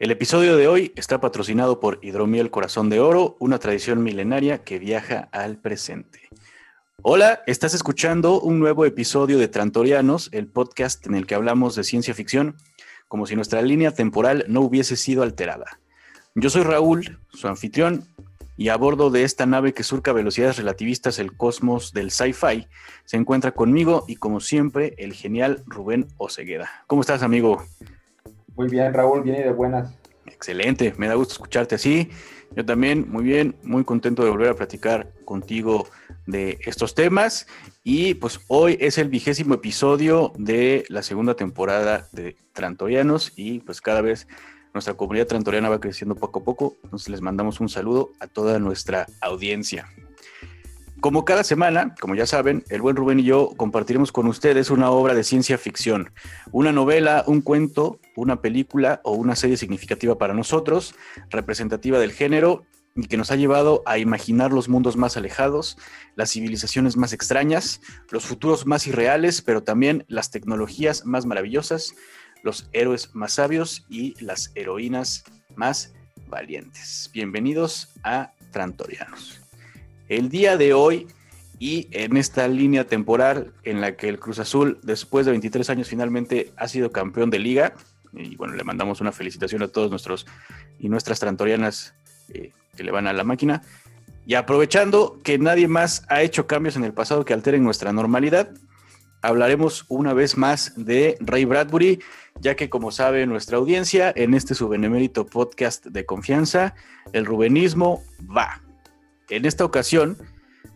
El episodio de hoy está patrocinado por Hidromiel Corazón de Oro, una tradición milenaria que viaja al presente. Hola, estás escuchando un nuevo episodio de Trantorianos, el podcast en el que hablamos de ciencia ficción, como si nuestra línea temporal no hubiese sido alterada. Yo soy Raúl, su anfitrión, y a bordo de esta nave que surca velocidades relativistas el cosmos del sci-fi, se encuentra conmigo y como siempre el genial Rubén Ocegueda. ¿Cómo estás, amigo? Muy bien, Raúl, bien y de buenas. Excelente, me da gusto escucharte así. Yo también, muy bien, muy contento de volver a platicar contigo de estos temas. Y pues hoy es el vigésimo episodio de la segunda temporada de Trantorianos y pues cada vez nuestra comunidad trantoriana va creciendo poco a poco. Entonces les mandamos un saludo a toda nuestra audiencia. Como cada semana, como ya saben, el buen Rubén y yo compartiremos con ustedes una obra de ciencia ficción, una novela, un cuento, una película o una serie significativa para nosotros, representativa del género y que nos ha llevado a imaginar los mundos más alejados, las civilizaciones más extrañas, los futuros más irreales, pero también las tecnologías más maravillosas, los héroes más sabios y las heroínas más valientes. Bienvenidos a Trantorianos. El día de hoy y en esta línea temporal en la que el Cruz Azul, después de 23 años, finalmente ha sido campeón de liga, y bueno, le mandamos una felicitación a todos nuestros y nuestras trantorianas eh, que le van a la máquina. Y aprovechando que nadie más ha hecho cambios en el pasado que alteren nuestra normalidad, hablaremos una vez más de Ray Bradbury, ya que como sabe nuestra audiencia, en este su benemérito podcast de confianza, el rubenismo va. En esta ocasión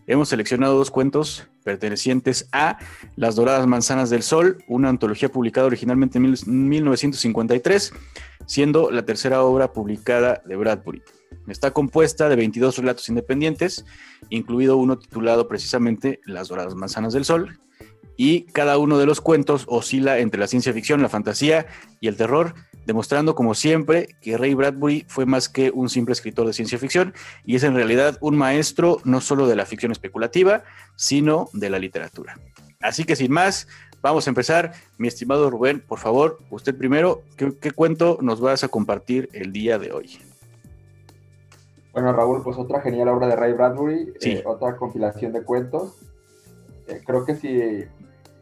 hemos seleccionado dos cuentos pertenecientes a Las Doradas Manzanas del Sol, una antología publicada originalmente en 1953, siendo la tercera obra publicada de Bradbury. Está compuesta de 22 relatos independientes, incluido uno titulado precisamente Las Doradas Manzanas del Sol, y cada uno de los cuentos oscila entre la ciencia ficción, la fantasía y el terror, demostrando como siempre que Ray Bradbury fue más que un simple escritor de ciencia ficción y es en realidad un maestro no solo de la ficción especulativa, sino de la literatura. Así que sin más, vamos a empezar. Mi estimado Rubén, por favor, usted primero, ¿qué, cuento nos vas a compartir el día de hoy? Bueno, Raúl, pues otra genial obra de Ray Bradbury, eh, otra compilación de cuentos. Eh, creo que si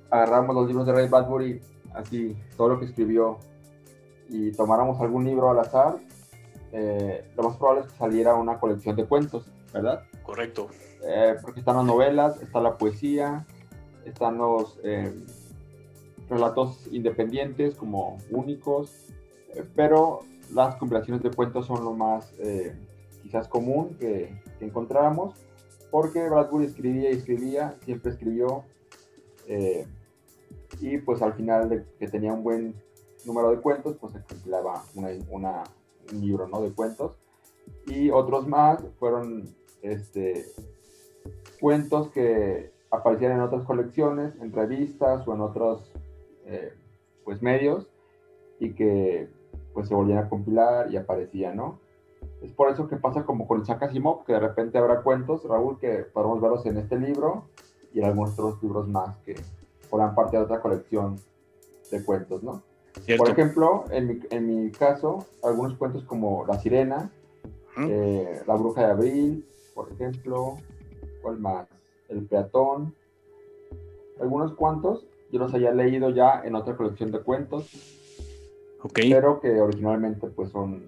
agarramos los libros de Ray Bradbury, así, todo lo que escribió, y tomáramos algún libro al azar, eh, lo más probable es que saliera una colección de cuentos, ¿verdad? Correcto. Eh, porque están las novelas, está la poesía, están los eh, relatos independientes como únicos, pero las compilaciones de cuentos son lo más quizás común que, que encontramos, porque Bradbury escribía y escribía, siempre escribió, y pues al final de que tenía un buen número de cuentos, pues se compilaba un libro ¿no? de cuentos. Y otros más fueron este, cuentos que aparecían en otras colecciones, en revistas o en otros eh, pues, medios y que pues se volvían a compilar y aparecían, ¿no? Es por eso que pasa como con Isaac que de repente habrá cuentos, Raúl, que podemos verlos en este libro y en algunos otros libros más que forman parte de otra colección de cuentos, ¿no? Por ejemplo, en mi, en mi, caso, algunos cuentos como La Sirena, eh, La Bruja de Abril, por ejemplo, ¿cuál más? El Peatón, algunos cuantos yo los había leído ya en otra colección de cuentos, pero que originalmente pues son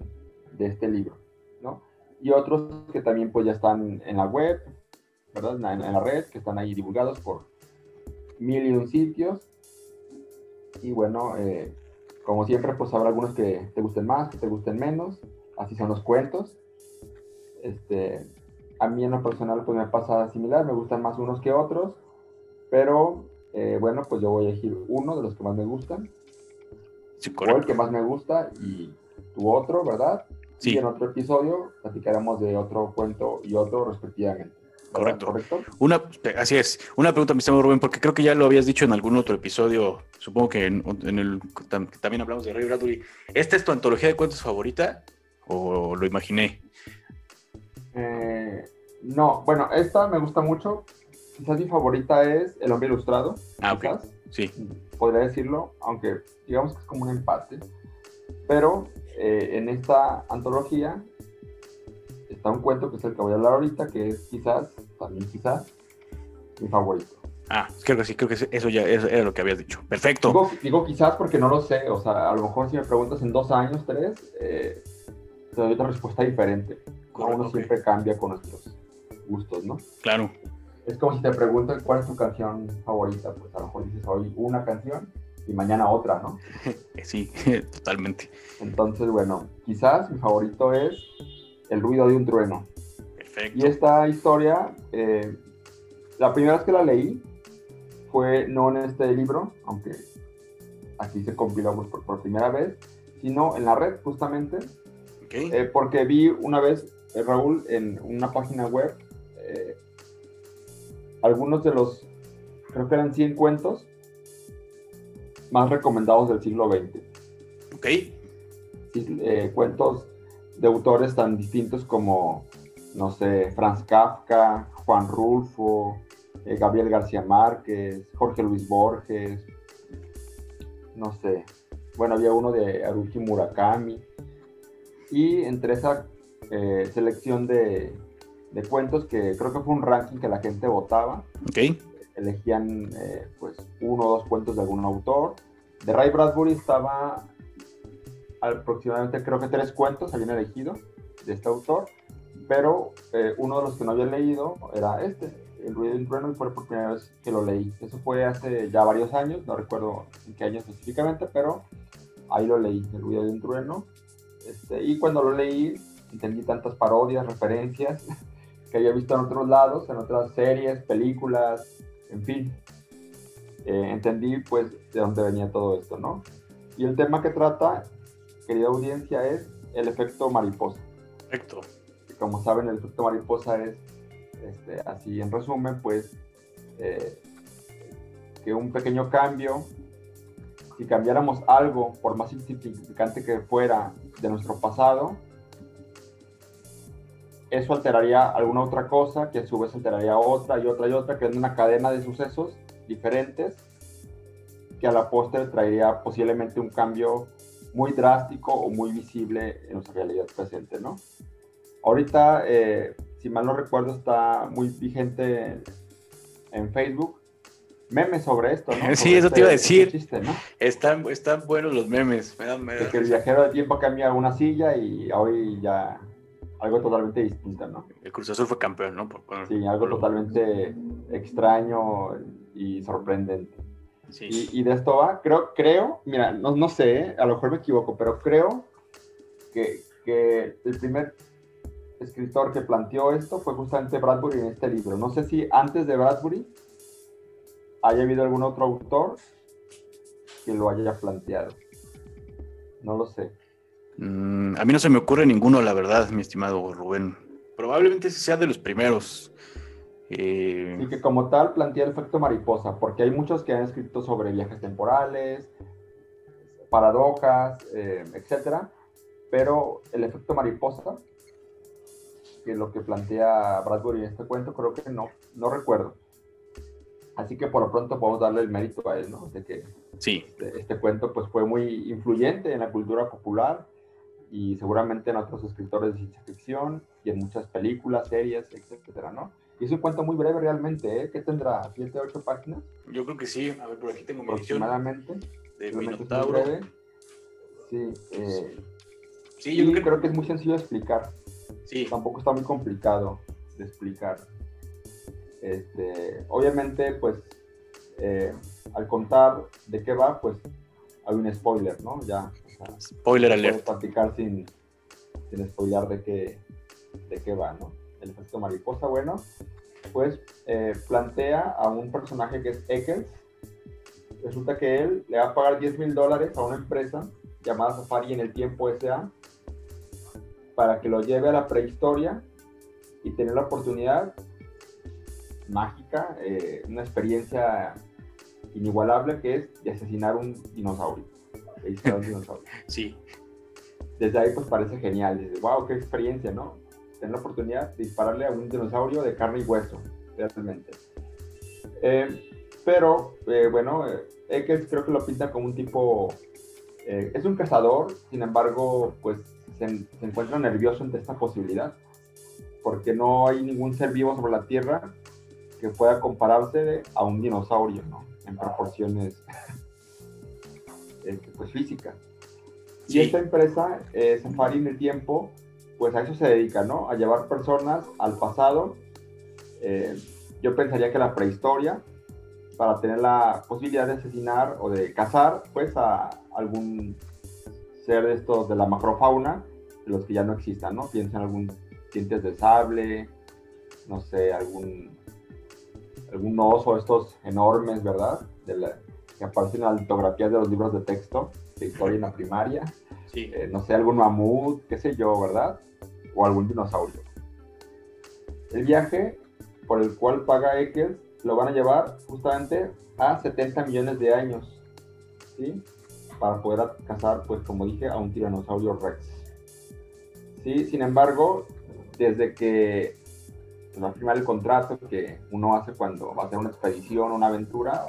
de este libro, ¿no? Y otros que también pues ya están en la web, ¿verdad? En, en la red, que están ahí divulgados por mil y un sitios. Y bueno, eh, como siempre, pues habrá algunos que te gusten más, que te gusten menos. Así son los cuentos. Este, a mí en lo personal pues me pasa similar, me gustan más unos que otros. Pero eh, bueno, pues yo voy a elegir uno de los que más me gustan. Sí, o el que más me gusta y tu otro, ¿verdad? Sí. Y en otro episodio platicaremos de otro cuento y otro respectivamente. Correcto. Una, así es. Una pregunta, mi estimado Rubén, porque creo que ya lo habías dicho en algún otro episodio, supongo que en, el también hablamos de Ray Bradbury. ¿Esta es tu antología de cuentos favorita o lo imaginé? Eh, no, bueno, esta me gusta mucho. Quizás mi favorita es El hombre ilustrado. Ah, ok. Sí. Podría decirlo, aunque digamos que es como un empate. Pero eh, en esta antología está un cuento que es el que voy a hablar ahorita, que es quizás, también quizás, mi favorito. Ah, creo que sí, creo que eso ya era lo que habías dicho. Perfecto. Digo, quizás porque no lo sé, o sea, a lo mejor si me preguntas en dos años, tres, eh, te doy otra respuesta diferente. Uno siempre cambia con nuestros gustos, ¿no? Claro. Es como si te preguntan cuál es tu canción favorita, pues a lo mejor dices hoy una canción y mañana otra, ¿no? Sí, totalmente. Entonces, bueno, quizás mi favorito es El ruido de un trueno. Perfecto. Y esta historia, eh, la primera vez que la leí fue no en este libro, aunque aquí se compiló por, por primera vez, sino en la red justamente, eh, porque vi una vez, eh, Raúl, en una página web, algunos de los, creo que eran 100 cuentos más recomendados del siglo XX. Ok. Eh, cuentos de autores tan distintos como, no sé, Franz Kafka, Juan Rulfo, eh, Gabriel García Márquez, Jorge Luis Borges, no sé. Bueno, había uno de Haruki Murakami. Y entre esa eh, selección de, de, cuentos, que creo que fue un ranking que la gente votaba, okay elegían eh, pues uno o dos cuentos de algún autor. De Ray Bradbury estaba aproximadamente creo que tres cuentos habían elegido de este autor, pero eh, uno de los que no había leído era este, El ruido del trueno, y fue por primera vez que lo leí. Eso fue hace ya varios años, no recuerdo en qué año específicamente, pero ahí lo leí, El ruido de un trueno. Este, y cuando lo leí, entendí tantas parodias, referencias que había visto en otros lados, en otras series, películas, en fin, eh, entendí pues de dónde venía todo esto, ¿no? Y el tema que trata, querida audiencia, es el efecto mariposa. Perfecto. como saben, el efecto mariposa es, este, así en resumen, pues, eh, que un pequeño cambio, si cambiáramos algo, por más insignificante que fuera, de nuestro pasado, eso alteraría alguna otra cosa, que a su vez alteraría otra y otra y otra, creando una cadena de sucesos diferentes que a la postre traería posiblemente un cambio muy drástico o muy visible en nuestra realidad presente, ¿no? Ahorita, eh, si mal no recuerdo, está muy vigente en Facebook memes sobre esto, ¿no? sí, eso te iba a este decir. están, están buenos los memes. de que el viajero de tiempo cambia una silla y hoy ya algo totalmente distinto, ¿no? El Cruz Azul fue campeón, ¿no? sí, algo totalmente extraño y sorprendente. Sí. Y, de esto va, creo, creo, mira, no, no sé, ¿eh? a lo mejor me equivoco, pero creo que, que, el primer escritor que planteó esto fue justamente Bradbury en este libro. No sé si antes de Bradbury haya habido algún otro autor que lo haya planteado. No lo sé. Mm, a mí no se me ocurre ninguno, la verdad, mi estimado Rubén. Probablemente sea de los primeros. Eh... Y que como tal plantea el efecto mariposa, porque hay muchos que han escrito sobre viajes temporales, paradojas, eh, etcétera, pero el efecto mariposa, que es lo que plantea Bradbury en este cuento, creo que no, no recuerdo. Así que por lo pronto podemos darle el mérito a él, ¿no? De que sí. este, este cuento pues, fue muy influyente en la cultura popular y seguramente en otros escritores de ciencia ficción y en muchas películas, series, etcétera, ¿no? Y es un cuento muy breve realmente, ¿eh? ¿Qué tendrá? ¿Siete, ocho páginas? Yo creo que sí. A ver, por aquí tengo mi Aproximadamente. De Minotauro. Sí, eh, sí, yo creo que... es muy sencillo de explicar. Sí. Tampoco está muy complicado de explicar. Este, obviamente, pues, eh, al contar de qué va, pues, hay un spoiler, ¿no? Ya Spoiler alert. platicar sin, sin spoiler de qué, de qué va, ¿no? El efecto mariposa, bueno, pues eh, plantea a un personaje que es Eccles. Resulta que él le va a pagar 10 mil dólares a una empresa llamada Safari en el tiempo SA para que lo lleve a la prehistoria y tener la oportunidad mágica, eh, una experiencia inigualable que es de asesinar un dinosaurio. Sí. Desde ahí pues parece genial. Dice, wow, qué experiencia, ¿no? Tener la oportunidad de dispararle a un dinosaurio de carne y hueso, realmente. Eh, pero, eh, bueno, Eckes creo que lo pinta como un tipo Eh, es un cazador, sin embargo, pues se, se, encuentra nervioso ante esta posibilidad, porque no hay ningún ser vivo sobre la Tierra que pueda compararse a un dinosaurio, ¿no? En proporciones este, pues, físicas. Y esta empresa, eh, Safari en el tiempo, pues a eso se dedica, ¿no? A llevar personas al pasado. Eh, yo pensaría que la prehistoria, para tener la posibilidad de asesinar o de cazar, pues a algún ser de estos de la macrofauna, de los que ya no existan, ¿no? Piensa en algún dientes de sable, no sé, algún algún oso, estos enormes, ¿verdad? De la, que aparecen en las litografías de los libros de texto de historia en la primaria. Eh, no sé, algún mamut, qué sé yo, ¿verdad? O algún dinosaurio. El viaje por el cual paga Eckels lo van a llevar justamente a 70 millones de años, ¿sí? Para poder cazar, pues como dije, a un tiranosaurio rex. ¿Sí? Sin embargo, desde que va a firmar el contrato que uno hace cuando va a hacer una expedición, una aventura,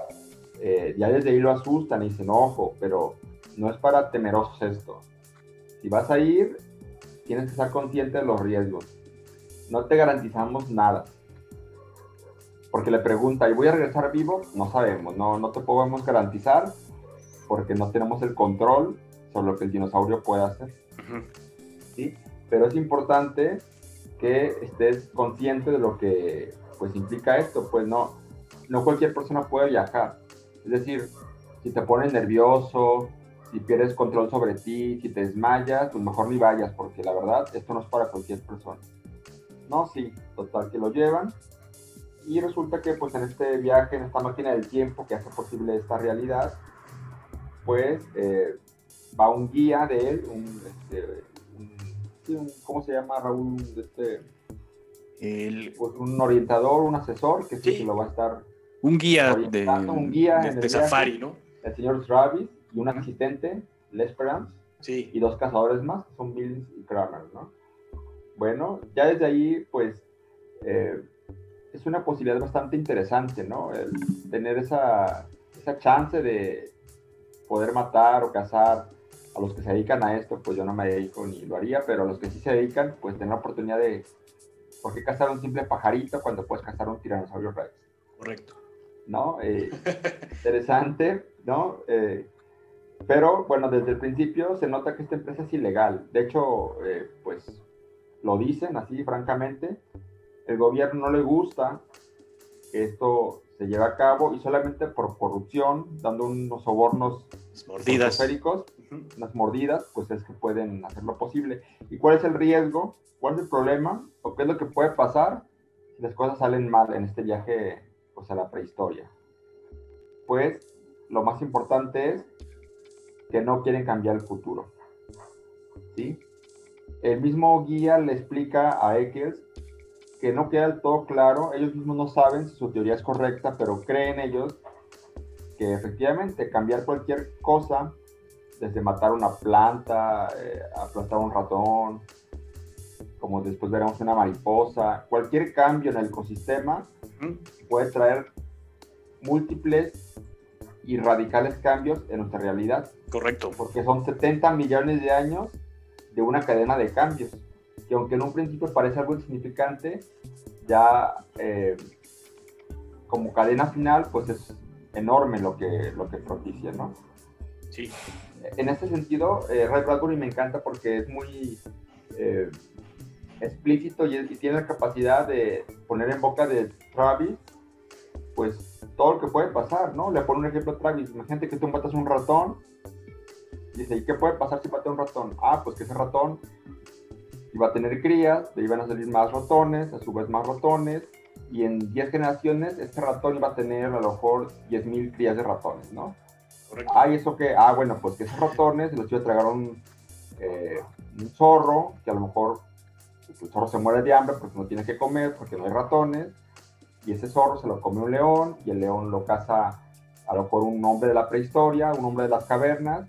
eh, ya desde ahí lo asustan y dicen, ojo, pero no es para temerosos esto. Si vas a ir, tienes que estar consciente de los riesgos. No te garantizamos nada. Porque le pregunta, ¿y voy a regresar vivo? No sabemos, no, no te podemos garantizar porque no tenemos el control sobre lo que el dinosaurio puede hacer. ¿Sí? Pero es importante que estés consciente de lo que pues implica esto, pues no, no cualquier persona puede viajar. Es decir, si te pones nervioso, si pierdes control sobre ti, si te desmayas, pues mejor ni vayas, porque la verdad, esto no es para cualquier persona. No, sí, total que lo llevan. Y resulta que pues en este viaje, en esta máquina del tiempo que hace posible esta realidad, pues eh, va un guía de él, un, este, ¿cómo se llama Raúl? Este, el... Pues un orientador, un asesor que sí, lo va a estar. Un guía de, un guía de, safari, ¿no? El señor Travis y un asistente, Lesperance, sí. y dos cazadores más, son Bills y Kramer, ¿no? Bueno, ya desde ahí, pues, eh, es una posibilidad bastante interesante, ¿no? El tener esa, esa chance de poder matar o cazar a los que se dedican a esto, pues yo no me dedico ni lo haría, pero a los que sí se dedican, pues tener la oportunidad de, ¿por qué cazar un simple pajarito cuando puedes cazar un tiranosaurio rex? Correcto. ¿No? Eh, interesante, ¿no? Eh, pero bueno, desde el principio se nota que esta empresa es ilegal. De hecho, eh, pues lo dicen así, francamente. El gobierno no le gusta que esto se lleve a cabo y solamente por corrupción, dando unos sobornos mordidas las mordidas, pues es que pueden hacer lo posible. ¿Y cuál es el riesgo? ¿Cuál es el problema? ¿O qué es lo que puede pasar si las cosas salen mal en este viaje pues, a la prehistoria? Pues lo más importante es que no quieren cambiar el futuro. ¿Sí? El mismo guía le explica a Eccles que no queda del todo claro, ellos mismos no saben si su teoría es correcta, pero creen ellos que efectivamente cambiar cualquier cosa desde matar una planta, eh, aplastar un ratón, como después veremos una mariposa, cualquier cambio en el ecosistema puede traer múltiples y radicales cambios en nuestra realidad. Correcto. Porque son 70 millones de años de una cadena de cambios, que aunque en un principio parece algo insignificante, ya eh, como cadena final, pues es enorme lo que, lo que propicia, ¿no? Sí en este sentido, eh, Ray Bradbury me encanta porque es muy eh, explícito y, tiene la capacidad de poner en boca de Travis, pues todo lo que puede pasar, ¿no? Le pone un ejemplo a Travis, imagínate que tú matas un ratón, dice, ¿y qué puede pasar si matas un ratón? Ah, pues que ese ratón iba a tener crías, de iban a salir más ratones, a su vez más ratones, y en 10 generaciones este ratón iba a tener a lo mejor 10.000 crías de ratones, ¿no? Ah, ¿y eso qué? Ah, bueno, pues que esos ratones los iba a tragar un, eh, un zorro, que a lo mejor pues, el zorro se muere de hambre porque no tiene que comer, porque no hay ratones, y ese zorro se lo come un león, y el león lo caza a lo mejor un hombre de la prehistoria, un hombre de las cavernas,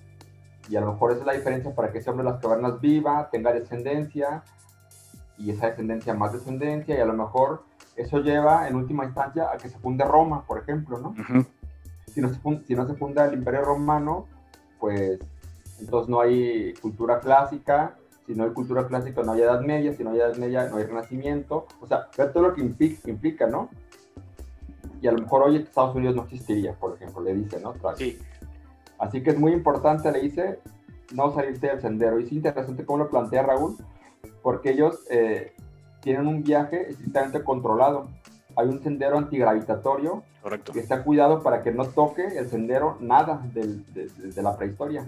y a lo mejor esa es la diferencia para que ese hombre de las cavernas viva, tenga descendencia, y esa descendencia más descendencia, y a lo mejor eso lleva en última instancia a que se funde Roma, por ejemplo, ¿no? si no, se funda, si no se funda el Imperio Romano, pues Entonces no hay cultura clásica, si no hay cultura clásica no hay edad media, si no hay edad media no hay renacimiento, o sea, todo lo que implica, implica, ¿no? Y a lo mejor hoy Estados Unidos no existiría, por ejemplo, le dice, ¿no? Sí. Así que es muy importante, le dice, no salirse del sendero. Y es interesante cómo lo plantea Raúl, porque ellos eh, tienen un viaje estrictamente controlado. Hay un sendero antigravitatorio Correcto. que está cuidado para que no toque el sendero nada de, de, la prehistoria.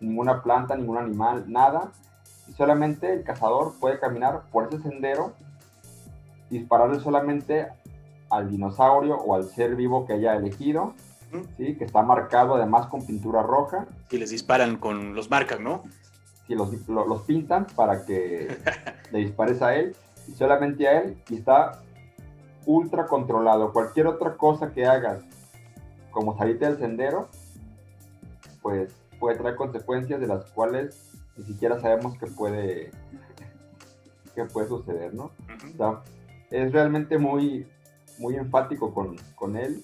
Ninguna planta, ningún animal, nada. Y solamente el cazador puede caminar por ese sendero, dispararle solamente al dinosaurio o al ser vivo que haya elegido ¿sí? que está marcado además con pintura roja. Y les disparan con, los marcan, ¿no? Sí, los, los, pintan para que le dispares a él y solamente a él y está ultra controlado. Cualquier otra cosa que hagas, como salirte del sendero, pues puede traer consecuencias de las cuales ni siquiera sabemos que puede, que puede suceder, ¿no? es realmente muy, muy enfático con, con él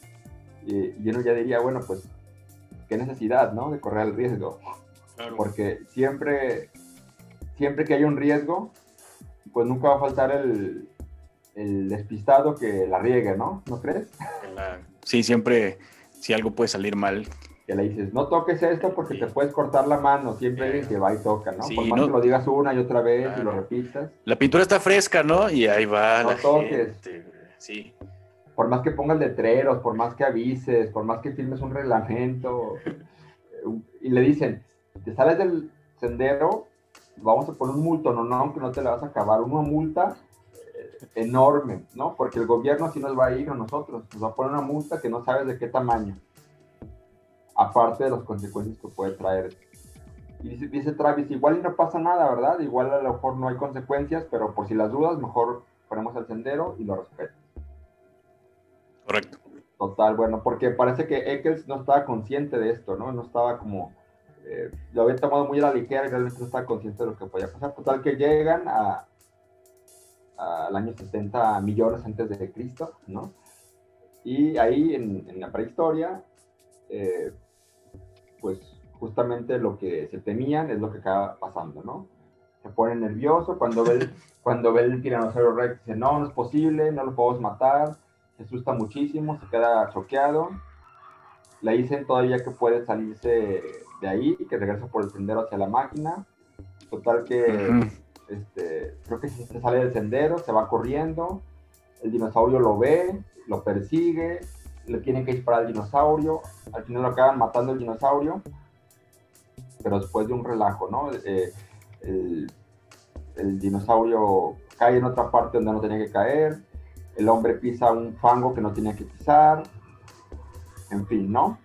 y, uno ya diría, bueno, pues, qué necesidad, ¿no? De correr el riesgo. Porque siempre, siempre que hay un riesgo, pues nunca va a faltar el, el despistado que la riegue, ¿no? ¿No crees? Sí, siempre, si algo puede salir mal. Que le dices, no toques esto porque te puedes cortar la mano. Siempre alguien que va y toca, ¿no? Por más que lo digas una y otra vez y lo repitas. La pintura está fresca, ¿no? Y ahí va no toques. Sí por más que pongas letreros, por más que avises, por más que firmes un reglamento, y le dicen, te sales del sendero, vamos a poner un multo, no, no, aunque no te la vas a acabar, una multa eh, enorme, ¿no? Porque el gobierno así nos va a ir a nosotros, nos va a poner una multa que no sabes de qué tamaño, aparte de las consecuencias que puede traer. Y dice, dice Travis, igual y no pasa nada, ¿verdad? Igual a lo mejor no hay consecuencias, pero por si las dudas, mejor ponemos el sendero y lo respeto. Correcto. Total, bueno, porque parece que Eccles no estaba consciente de esto, ¿no? No estaba como, eh, lo había tomado muy a la ligera y realmente no estaba consciente de lo que podía pasar. Total que llegan a al año 70 millones antes de Cristo, ¿no? Y ahí en, la prehistoria, eh, pues justamente lo que se temían es lo que acaba pasando, ¿no? Se pone nervioso cuando ve el, cuando ve el tiranosaurio rex, dice, no, no es posible, no lo podemos matar, se asusta muchísimo, se queda choqueado. Le dicen todavía que puede salirse de ahí, que regresa por el sendero hacia la máquina. Total que este, creo que se sale del sendero, se va corriendo. El dinosaurio lo ve, lo persigue, le tienen que disparar al dinosaurio. Al final lo acaban matando el dinosaurio, pero después de un relajo, ¿no? Eh, el, el dinosaurio cae en otra parte donde no tenía que caer el hombre pisa un fango que no tenía que pisar, en fin, ¿no?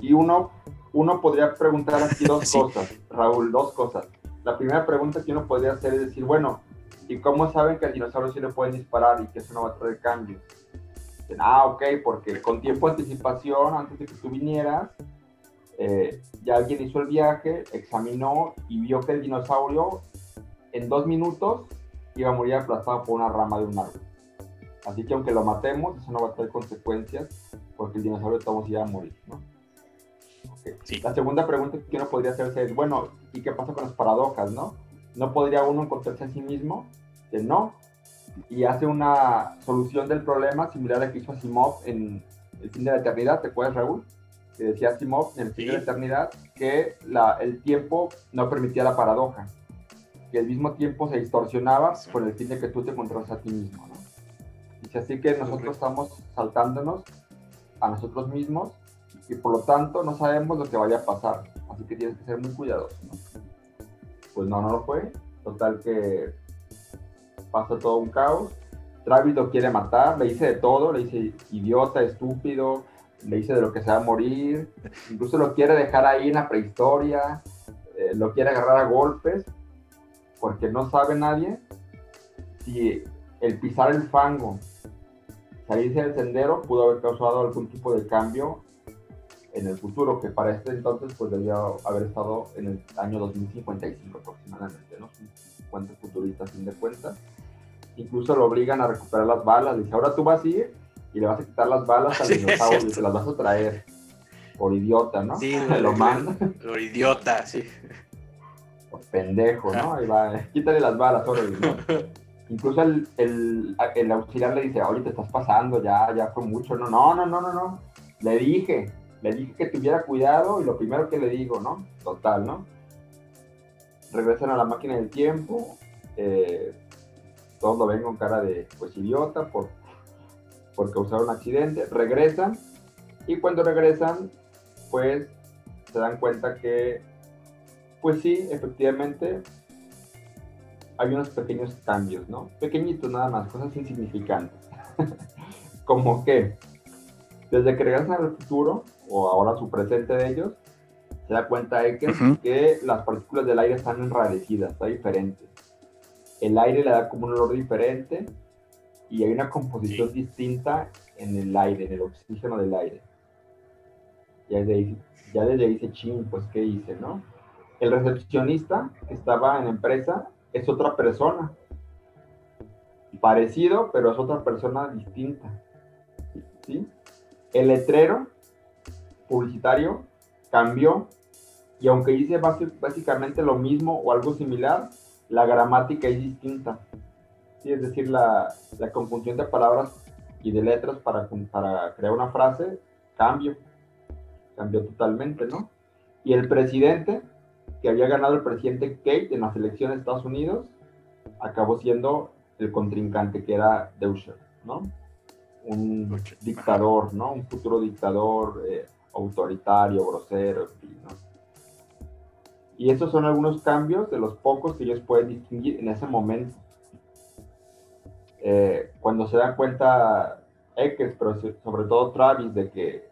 Y uno, uno podría preguntar aquí dos cosas, Raúl, dos cosas. La primera pregunta que uno podría hacer es decir, bueno, ¿y cómo saben que al dinosaurio sí le pueden disparar y que eso no va a traer cambios? Ah, ok, porque con tiempo de anticipación, antes de que tú vinieras, eh, ya alguien hizo el viaje, examinó y vio que el dinosaurio en dos minutos iba a morir aplastado por una rama de un árbol. Así que aunque lo matemos, eso no va a tener consecuencias porque el dinosaurio todos iba a morir, ¿no? La segunda pregunta que uno podría hacerse es, bueno, ¿y qué pasa con las paradojas, no? ¿No podría uno encontrarse a sí mismo? Que no. Y hace una solución del problema similar a la que hizo Asimov en El fin de la eternidad, ¿te acuerdas, Raúl? Que decía Asimov en El fin de la eternidad que la, el tiempo no permitía la paradoja. Que el mismo tiempo se distorsionaba por el fin de que tú te encontraras a ti mismo, ¿no? Así que nosotros estamos saltándonos a nosotros mismos y por lo tanto no sabemos lo que vaya a pasar. Así que tienes que ser muy cuidadoso. Pues no, no lo fue. Total que pasa todo un caos. Travis lo quiere matar, le dice de todo, le dice idiota, estúpido, le dice de lo que se va a morir, incluso lo quiere dejar ahí en la prehistoria, eh, lo quiere agarrar a golpes, porque no sabe nadie si el pisar el fango salirse del sendero pudo haber causado algún tipo de cambio en el futuro, que para este entonces pues debía haber estado en el año 2055 aproximadamente, ¿no? Cuentas futuristas sin de cuentas. Incluso lo obligan a recuperar las balas, dice, ahora tú vas a ir y le vas a quitar las balas al dinosaurio y se las vas a traer. Por idiota, ¿no? Sí, lo manda. Por idiota, sí. pendejo, ¿no? Ahí va, quítale las balas, órale, ¿no? Incluso el, el, el, auxiliar le dice, oye, te estás pasando, ya, ya fue mucho, no, no, no, no, no, no. Le dije, le dije que tuviera cuidado y lo primero que le digo, ¿no? Total, ¿no? Regresan a la máquina del tiempo, eh, todos lo ven con cara de, pues, idiota por, por causar un accidente, regresan y cuando regresan, pues, se dan cuenta que, pues sí, efectivamente, hay unos pequeños cambios, ¿no? Pequeñitos nada más, cosas insignificantes. Como que, desde que regresan al futuro, o ahora su presente de ellos, se da cuenta de que las partículas del aire están enrarecidas, está diferente. El aire le da como un olor diferente y hay una composición distinta en el aire, en el oxígeno del aire. Ya desde ahí, ya desde ahí dice, ching, pues qué hice, ¿no? El recepcionista que estaba en la empresa es otra persona. Parecido, pero es otra persona distinta. ¿Sí? El letrero publicitario cambió y aunque dice básicamente lo mismo o algo similar, la gramática es distinta. ¿Sí? Es decir, la, la, conjunción de palabras y de letras para, para crear una frase cambió. Cambió totalmente, ¿no? Y el presidente que había ganado el presidente Kate en las elecciones de Estados Unidos, acabó siendo el contrincante que era Deusher, ¿no? Un dictador, ¿no? Un futuro dictador eh, autoritario, grosero, ¿no? Y esos son algunos cambios de los pocos que ellos pueden distinguir en ese momento. Eh, cuando se dan cuenta X, pero sobre todo Travis, de que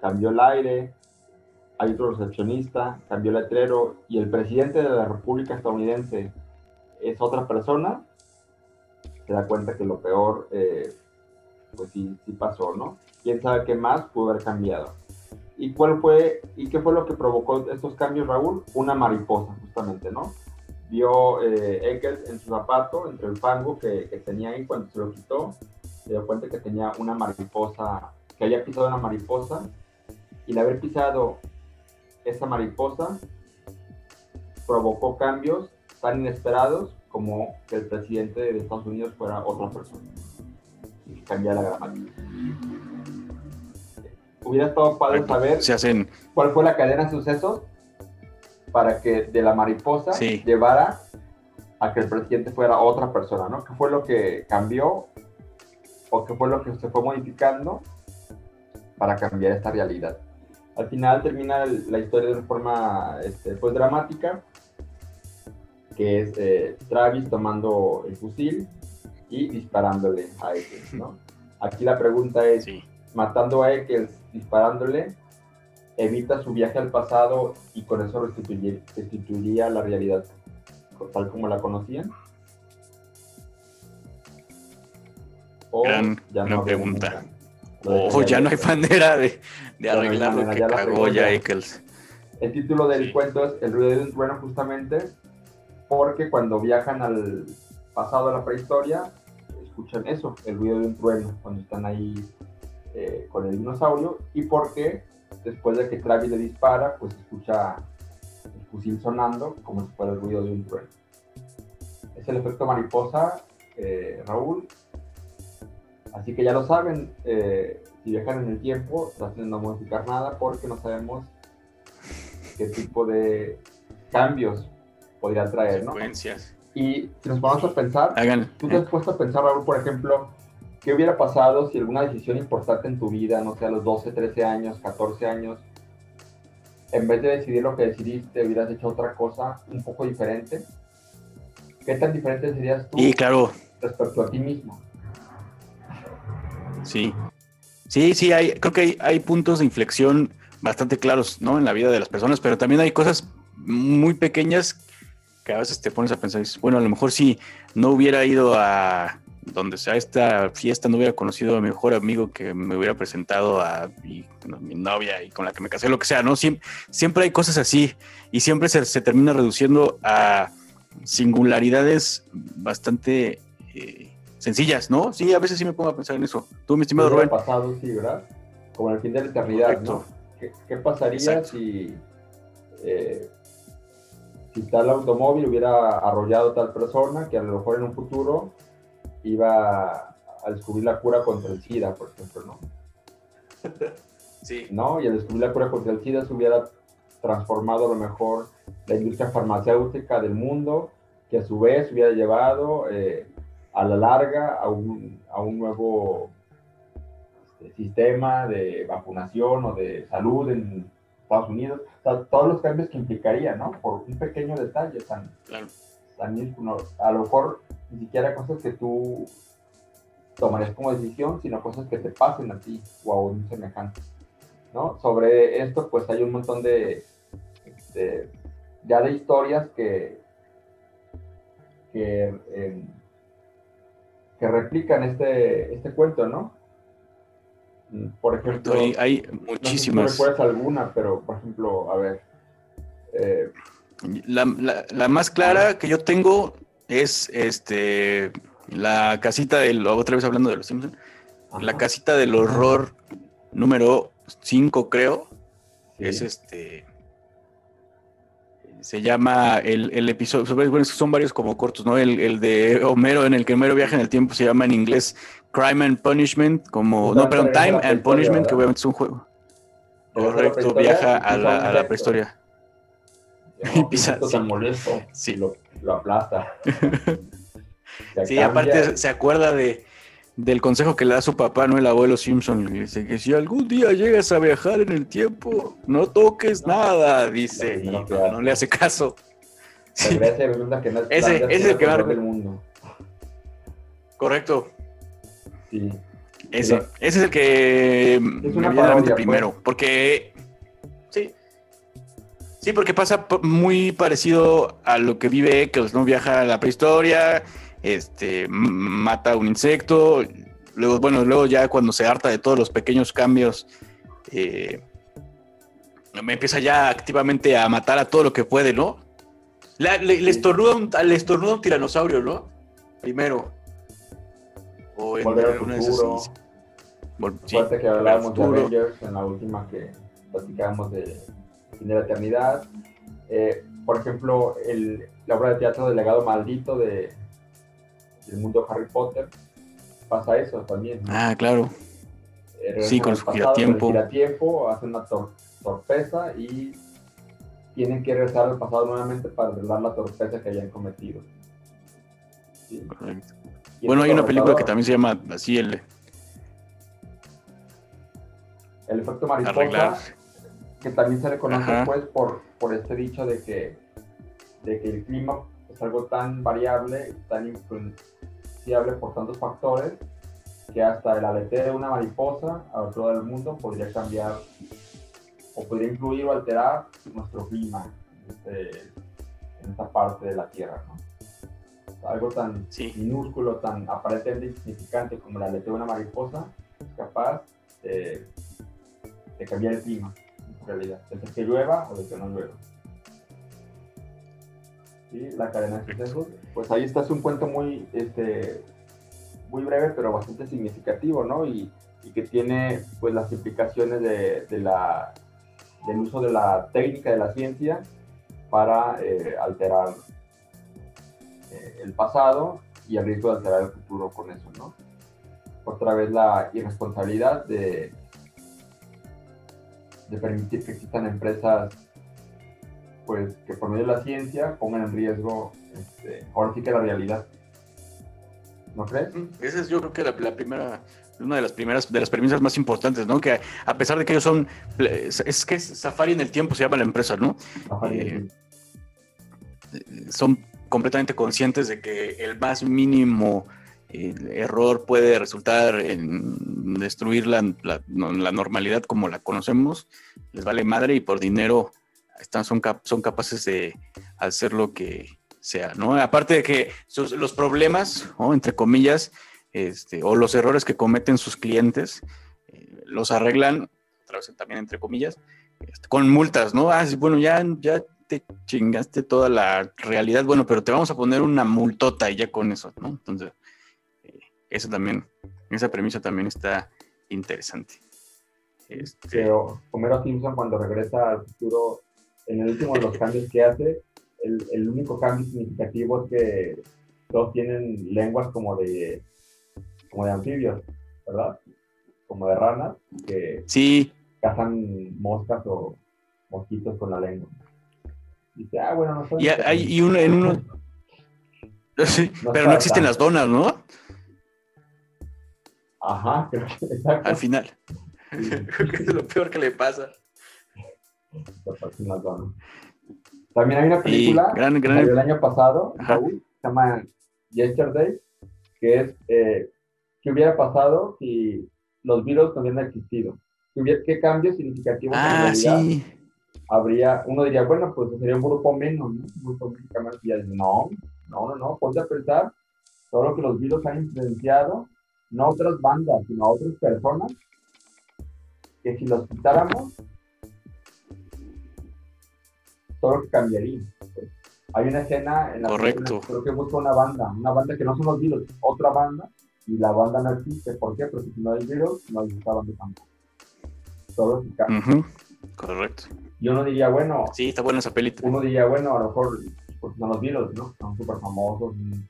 cambió el aire, hay otro recepcionista, cambió el letrero y el presidente de la República estadounidense es otra persona, se da cuenta que lo peor, eh, pues sí, sí pasó, ¿no? ¿Quién sabe qué más pudo haber cambiado? ¿Y cuál fue, y qué fue lo que provocó estos cambios, Raúl? Una mariposa, justamente, ¿no? Vio eh, Eckels en su zapato, entre el fango que, que tenía ahí cuando se lo quitó, se dio cuenta que tenía una mariposa, que había pisado una mariposa, y el haber pisado esa mariposa provocó cambios tan inesperados como que el presidente de Estados Unidos fuera otra persona y cambiara la gramática. Hubiera estado padre saber se hacen... cuál fue la cadena de sucesos para que de la mariposa llevara a que el presidente fuera otra persona, ¿no? ¿Qué fue lo que cambió o qué fue lo que se fue modificando para cambiar esta realidad? Al final termina la historia de una forma este, pues dramática, que es eh, Travis tomando el fusil y disparándole a Eccles, ¿no? Aquí la pregunta es, matando a Eccles, disparándole, evita su viaje al pasado y con eso restituiría, la realidad tal como la conocían? gran, pregunta. O ya no hay manera de, de arreglar lo que cagó ya Eccles. El título del cuento es El ruido de un trueno justamente porque cuando viajan al pasado, a la prehistoria, escuchan eso, el ruido de un trueno, cuando están ahí eh, con el dinosaurio, y porque después de que Travis le dispara, pues escucha el fusil sonando como si fuera el ruido de un trueno. Es el efecto mariposa, eh, Raúl, Así que ya lo saben, eh, si viajan en el tiempo, traten de no modificar nada porque no sabemos qué tipo de cambios podría traer, ¿no? Y si nos vamos a pensar, tú te has puesto a pensar, Raúl, por ejemplo, ¿qué hubiera pasado si alguna decisión importante en tu vida, no sé, a los 12, 13 años, 14 años, en vez de decidir lo que decidiste, hubieras hecho otra cosa un poco diferente? ¿Qué tan diferente serías tú y claro. respecto a ti mismo? Sí, sí, sí, hay, creo que hay, puntos de inflexión bastante claros, ¿no? En la vida de las personas, pero también hay cosas muy pequeñas que a veces te pones a pensar, bueno, a lo mejor si no hubiera ido a donde sea esta fiesta, no hubiera conocido a mi mejor amigo que me hubiera presentado a mi, novia y con la que me casé, lo que sea, ¿no? Siempre, siempre hay cosas así y siempre se, se termina reduciendo a singularidades bastante eh, sencillas, ¿no? Sí, a veces sí me pongo a pensar en eso. Tú, mi estimado Rubén. pasado, sí, ¿verdad? Como el fin de la eternidad, ¿no? ¿Qué, pasaría si, eh, si tal automóvil hubiera arrollado a tal persona que a lo mejor en un futuro iba a descubrir la cura contra el SIDA, por ejemplo, ¿no? Sí. ¿No? Y al descubrir la cura contra el SIDA se hubiera transformado a lo mejor la industria farmacéutica del mundo, que a su vez hubiera llevado eh, a la larga a un, a un nuevo este, sistema de vacunación o de salud en Estados Unidos. O sea, todos los cambios que implicaría, ¿no? Por un pequeño detalle tan, Claro. tan a lo mejor ni siquiera cosas que tú tomarías como decisión, sino cosas que te pasen a ti o a un semejante. ¿no? Sobre esto, pues hay un montón de, de ya de historias que, que, eh, que replican este, este cuento, ¿no? Por ejemplo, hay, hay muchísimas. No sé si recuerdas alguna, pero por ejemplo, a ver. Eh, la, la, la, más clara que yo tengo es este la casita del, otra vez hablando de los Simpsons, la casita del horror número 5, creo. Sí. Es este. Se llama el, el, episodio, bueno, son varios como cortos, ¿no? El, el, de Homero, en el que Homero viaja en el tiempo, se llama en inglés Crime and Punishment, como, no, perdón, Time and Punishment, que obviamente es un juego. Correcto, viaja a la, a la prehistoria. y pisa. Sí. molesto, sí. Lo, lo aplasta. sí, aparte se acuerda de, del consejo que le da su papá, ¿no? El abuelo Simpson. Le dice que si algún día llegas a viajar en el tiempo, no toques nada, dice. Y no, no le hace caso. Sí. Que no es ese, ese es el que va a... del mundo. Correcto. Sí. Ese, ese es el que es me viene a la mente primero. Pues. Porque. Sí. Sí, porque pasa muy parecido a lo que vive Eccles, ¿no? Viaja a la prehistoria, este, mata un insecto, luego, bueno, luego ya cuando se harta de todos los pequeños cambios, eh, me empieza ya activamente a matar a todo lo que puede, ¿no? Le, le, le, estornuda, un, le estornuda un tiranosaurio, ¿no? Primero. O en Volver al futuro. Sí, que hablábamos de Avengers en la última que platicábamos de de la eternidad. Eh, por ejemplo, el, la obra de teatro del legado maldito de, del mundo de Harry Potter, pasa eso también. ¿no? Ah, claro. Eh, sí, con su giratiempo. giratiempo, hace una tor torpeza y tienen que regresar al pasado nuevamente para arreglar la torpeza que hayan cometido. ¿Sí? Correcto. Bueno, hay una película que también se llama así el... El efecto mariposa, Arreglar. que también se le conoce pues por, por este dicho de que, de que el clima es algo tan variable, tan influenciable por tantos factores, que hasta el aleteo de una mariposa a otro del mundo podría cambiar o podría influir o alterar nuestro clima este, en esta parte de la Tierra. ¿no? Algo tan sí. minúsculo, tan aparentemente insignificante como el aleteo de una mariposa es capaz de, de cambiar el clima, en realidad, desde que llueva o de que no llueva. ¿Sí? la cadena de sucesos. Pues ahí está, es un cuento muy, este, muy breve, pero bastante significativo, ¿no? Y, que tiene pues las implicaciones de, de, la, del uso de la técnica de la ciencia para eh, alterar eh, el pasado y el riesgo de alterar el futuro con eso, ¿no? Otra vez la irresponsabilidad de, de permitir que existan empresas pues que por medio de la ciencia pongan en riesgo, este, ahora sí que la realidad. ¿No crees? Esa es yo creo que la, la, primera, una de las primeras, de las premisas más importantes, ¿no? Que a pesar de que ellos son, es que es Safari en el tiempo se llama la empresa, ¿no? Eh, son completamente conscientes de que el más mínimo eh, error puede resultar en destruir la, la, la, normalidad como la conocemos, les vale madre y por dinero están, son, son capaces de hacer lo que sea, ¿no? Aparte de que los problemas, entre comillas, este, o los errores que cometen sus clientes, eh, los arreglan, también entre comillas, este, con multas, ¿no? Ah, bueno, ya, ya te chingaste toda la realidad, bueno, pero te vamos a poner una multota y ya con eso, ¿no? Entonces, eh, eso también, esa premisa también está interesante. Este... Pero Homero Simpson cuando regresa al futuro en el último de los cambios que hace, el, el único cambio significativo es que todos tienen lenguas como de, como de anfibios, ¿verdad? Como de ranas que Sí, cazan moscas o mosquitos con la lengua. Dice, ah, bueno, no soy. y, hay, y uno, en uno. Sí, No pero no existen tan- las donas, ¿no? Ajá, creo que exacto. Al final. Sí, Creo que es lo peor que le pasa. También hay una película gran, que gran. salió el año pasado. Raúl, se llama Yesterday, que es eh, ¿qué hubiera pasado si los virus no hubieran existido? ¿Qué, hubiera- qué cambios significativos Ah, sí. habría? Uno diría, bueno, pues sería un grupo menos, ¿no? Un grupo menos. Y no, no, no, no, ponte a pensar todo lo que los virus han influenciado, no a otras bandas, sino a otras personas, que si los quitáramos, todo lo que cambiaría. pues. Hay una escena en la Correcto. película, creo que busca una banda, una banda que no son los virus, otra banda, y la banda no existe. ¿Por qué? Porque si no hay virus, no hay esta banda tampoco. Todo se cambia. Ujú, Correcto. Y uno diría, bueno, Sí, está buena esa pelita. uno diría, bueno, a lo mejor pues, son los Beatles, ¿no? Son súper famosos, un-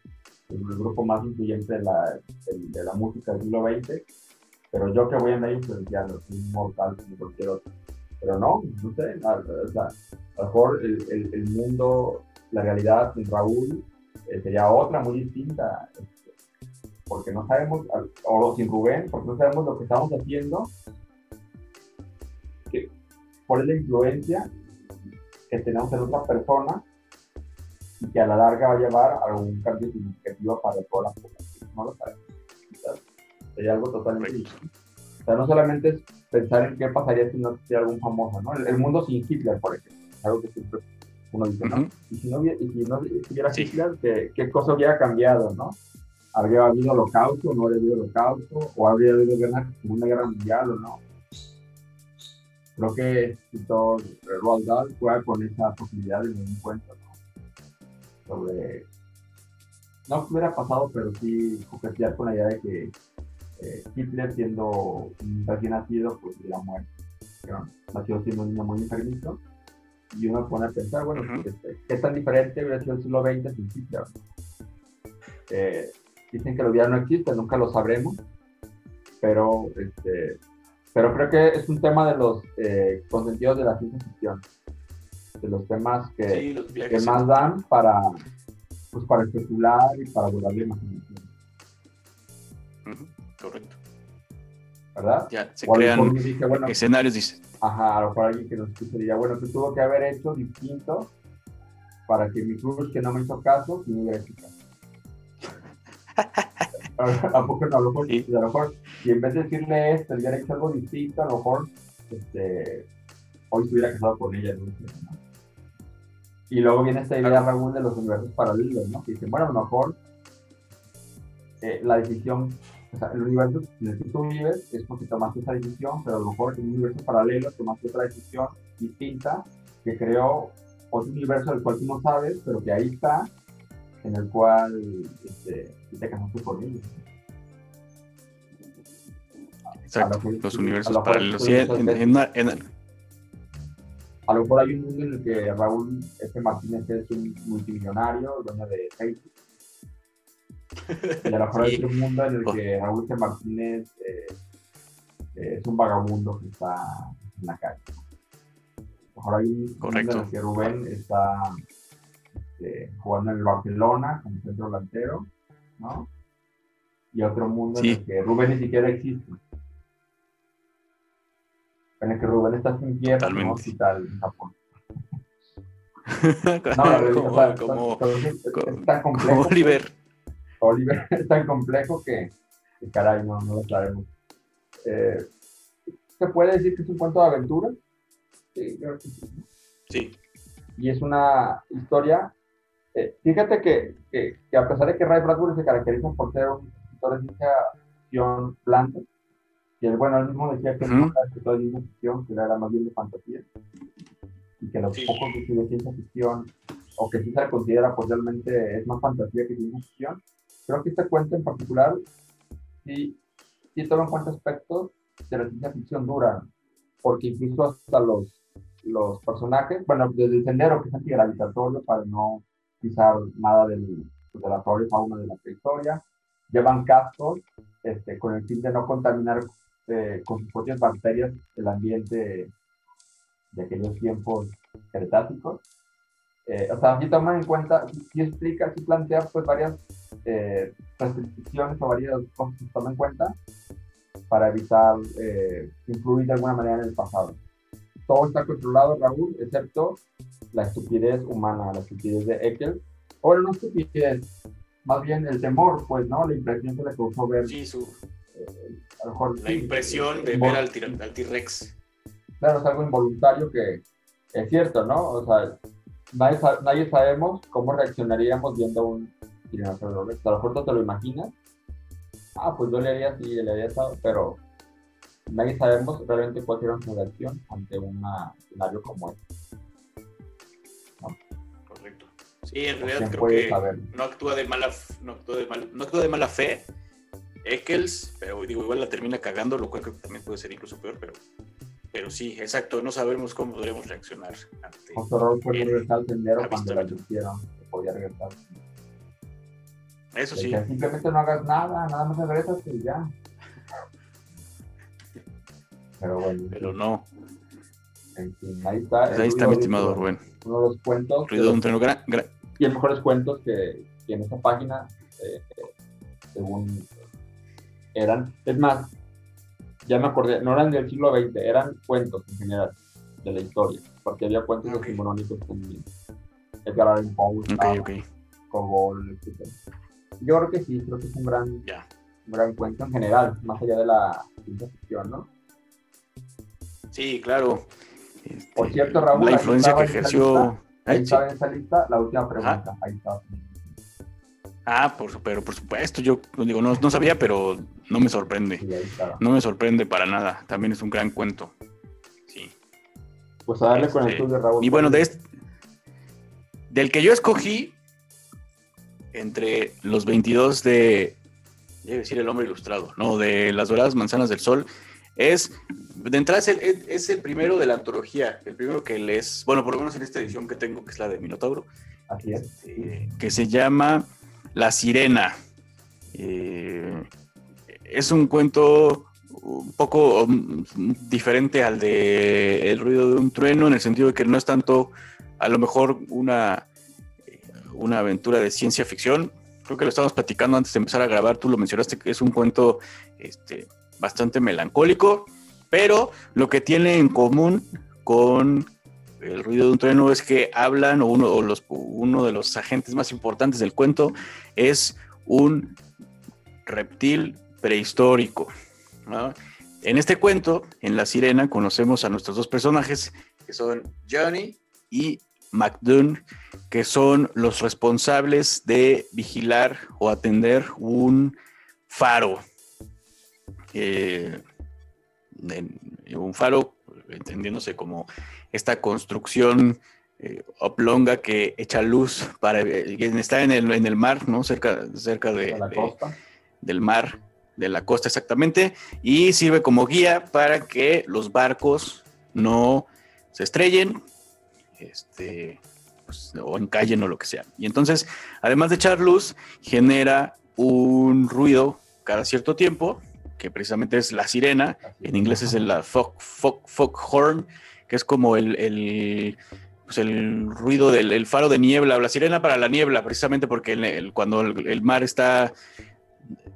el grupo más influyente de la, de, de la música del siglo XX, pero yo que voy a andar influenciando, soy inmortal como cualquier otro. Pero no, no sé, a, a lo mejor el, el, el mundo, la realidad sin Raúl eh, sería otra muy distinta, este, porque no sabemos, o sin Rubén, porque no sabemos lo que estamos haciendo, que, cuál es la influencia que tenemos en otra persona y que a la larga va a llevar a algún cambio significativo para toda la población. No lo sabemos. Sería algo totalmente distinto. O sea, no solamente es pensar en qué pasaría si no existiera algún famoso, ¿no? El, el mundo sin Hitler, por ejemplo. Es algo que siempre uno dice, ¿no? Y si no hubiera, y si no estuviera Sí. Hitler, ¿qué, ¿qué cosa hubiera cambiado, no? ¿Habría habido holocausto, no habría habido holocausto? ¿O habría habido guerra, una guerra mundial o no? Creo que el escritor Roald Dahl juega con esa posibilidad de un cuento, ¿no? Sobre, no hubiera pasado, pero sí coquetear con la idea de que eh, Hitler siendo un recién nacido, pues hubiera muerto. Nació siendo un niño muy enfermito. Y uno pone a pensar, bueno, pues, este, ¿qué tan diferente hubiera sido el siglo XX sin Hitler? Eh, dicen que el hubiera no existe, nunca lo sabremos, pero, este, pero creo que es un tema de los eh, consentidos de la ciencia ficción, de los temas que, Sí, los que más dan para, pues, para especular y para volar la imaginación, Ujú, Correcto. ¿verdad? Ya se crean bueno, escenarios, dice. Ajá, a lo mejor alguien que nos escuche diría, bueno, ¿qué tuvo que haber hecho distinto para que mi crush que no me hizo caso, si no hubiera hecho caso? ¿A poco no? A lo mejor, Sí. a lo mejor, si en vez de decirle esto, hubiera hecho algo distinto, a lo mejor, este, hoy se hubiera casado con ella, ¿no? Y luego viene esta idea, Raúl, de los universos paralelos, ¿no? Que dicen, bueno, a lo mejor eh, la decisión, o sea, el universo en el que tú vives es porque tomaste esa decisión, pero a lo mejor en un universo paralelo tomaste otra decisión distinta que creó otro universo del cual tú no sabes, pero que ahí está, en el cual este, te casaste con ellos. Exacto. Los universos lo paralelos. Sí, en, en una- en- A lo mejor hay un mundo en el que Raúl F. Martínez es un multimillonario, dueño de Facebook. Y a lo mejor Sí. hay otro mundo en el Oh. que Raúl F. Martínez eh, eh, es un vagabundo que está en la calle. A lo mejor hay un mundo en el que Rubén está este, jugando en el Barcelona como centro delantero, ¿no? Y otro mundo Sí. en el que Rubén ni siquiera existe. En el que Rubén está sin piernas en un hospital en Japón. No, como, sea, como- entonces, es- como- como Oliver. Oliver es tan complejo que, que caray, no, no lo sabemos. Eh, ¿Se puede decir que es un cuento de aventura? Sí, creo que sí. Sí. Y es una historia. eh, fíjate que, que, que a pesar de que Ray Bradbury se caracteriza por ser un escritor de ciencia ficción blando, y él, bueno, él mismo decía que no era escritor de ciencia ficción, que era más bien de fantasía, y que los Sí. pocos que escribe ciencia ficción, o que sí se considera pues realmente es más fantasía que ciencia ficción, creo que este cuento en particular sí, sí toma en cuenta aspectos de la ciencia ficción dura, porque incluso hasta los, los personajes, bueno, desde el sendero que es antigravitatorio para no pisar nada del, de la flora y fauna de la prehistoria, llevan cascos este, con el fin de no contaminar eh, con sus propias bacterias el ambiente de aquellos tiempos cretácicos. Eh, o sea, aquí toman en cuenta, si explica, si plantea pues varias eh, restricciones o varias cosas que se toman en cuenta para evitar eh, influir de alguna manera en el pasado. Todo está controlado, Raúl, excepto la estupidez humana, la estupidez de Ekel. O no estupidez, más bien el temor, pues, ¿no? La impresión que le causó ver. Sí, su. Eh, a lo mejor, la impresión de ver al T-Rex. Claro, es algo involuntario que es cierto, ¿no? O sea, nadie, nadie sabemos cómo reaccionaríamos viendo un tiranosaurio Rex. A lo mejor te lo imaginas. Ah, pues yo le haría así, le haría eso, pero nadie sabemos realmente cuál sería nuestra reacción ante un escenario como este. Correcto. Sí, en realidad creo que no actúa de mala, no actúa de, no actúa de mala fe. Eccles, pero digo, igual la termina cagando, lo cual creo que también puede ser incluso peor, pero, pero sí, exacto, no sabemos cómo podremos reaccionar ante. Otro fue regresar al sendero cuando la hicieron, podía regresar. Eso sí. simplemente no hagas nada, nada más regresas y ya. Pero bueno. Pero no. En fin, ahí está. Pues ahí está mi estimado Rubén. Uno de los cuentos. Ruido de un treno gran, Y el mejores cuentos que, que en esta página, eh, según eran. Es más, ya me acordé, no eran del siglo XX, eran cuentos en general de la historia. Porque había cuentos okay. decimonónicos también. Edgar Allan Poe, okay, okay. Kogol, etc. Yo creo que sí, creo que es un gran, un gran cuento en general, más allá de la ciencia ficción, ¿no? Sí, claro. Este, por cierto, Raúl, la influencia que ejerció. Ahí estaba en esa lista la última pregunta. Ahí. Ah, por, pero por supuesto, yo digo, no, no sabía, pero no me sorprende. Sí, no me sorprende para nada. También es un gran cuento. Sí. Pues a darle este, con el este, tuyo, Raúl. Y bueno, de este, del que yo escogí, entre los 22 de, debe decir el hombre ilustrado, no, de las doradas manzanas del sol, es, de entrada es el, es el primero de la antología, el primero que les, bueno, por lo menos en esta edición que tengo, que es la de Minotauro, Así es. Este, que se llama La Sirena. Eh, es un cuento un poco um, diferente al de El ruido de un trueno, en el sentido de que no es tanto, a lo mejor, una una aventura de ciencia ficción. Creo que lo estábamos platicando antes de empezar a grabar, tú lo mencionaste que es un cuento este, bastante melancólico, pero lo que tiene en común con el ruido de un trueno es que hablan, o uno, los, uno de los agentes más importantes del cuento es un reptil prehistórico. En este cuento, en La Sirena, conocemos a nuestros dos personajes, que son Johnny y McDoon, que son los responsables de vigilar o atender un faro. Eh, un faro, entendiéndose como esta construcción eh, oblonga que echa luz para eh, está en el, en el mar, ¿no? Cerca, cerca de, del mar, de la costa exactamente, y sirve como guía para que los barcos no se estrellen este, pues, o encallen o lo que sea. Y entonces, además de echar luz, genera un ruido cada cierto tiempo, que precisamente es la sirena, en inglés es el fog, fog, horn, que es como el, el, pues el ruido del faro de niebla, o la sirena para la niebla, precisamente porque cuando el, mar está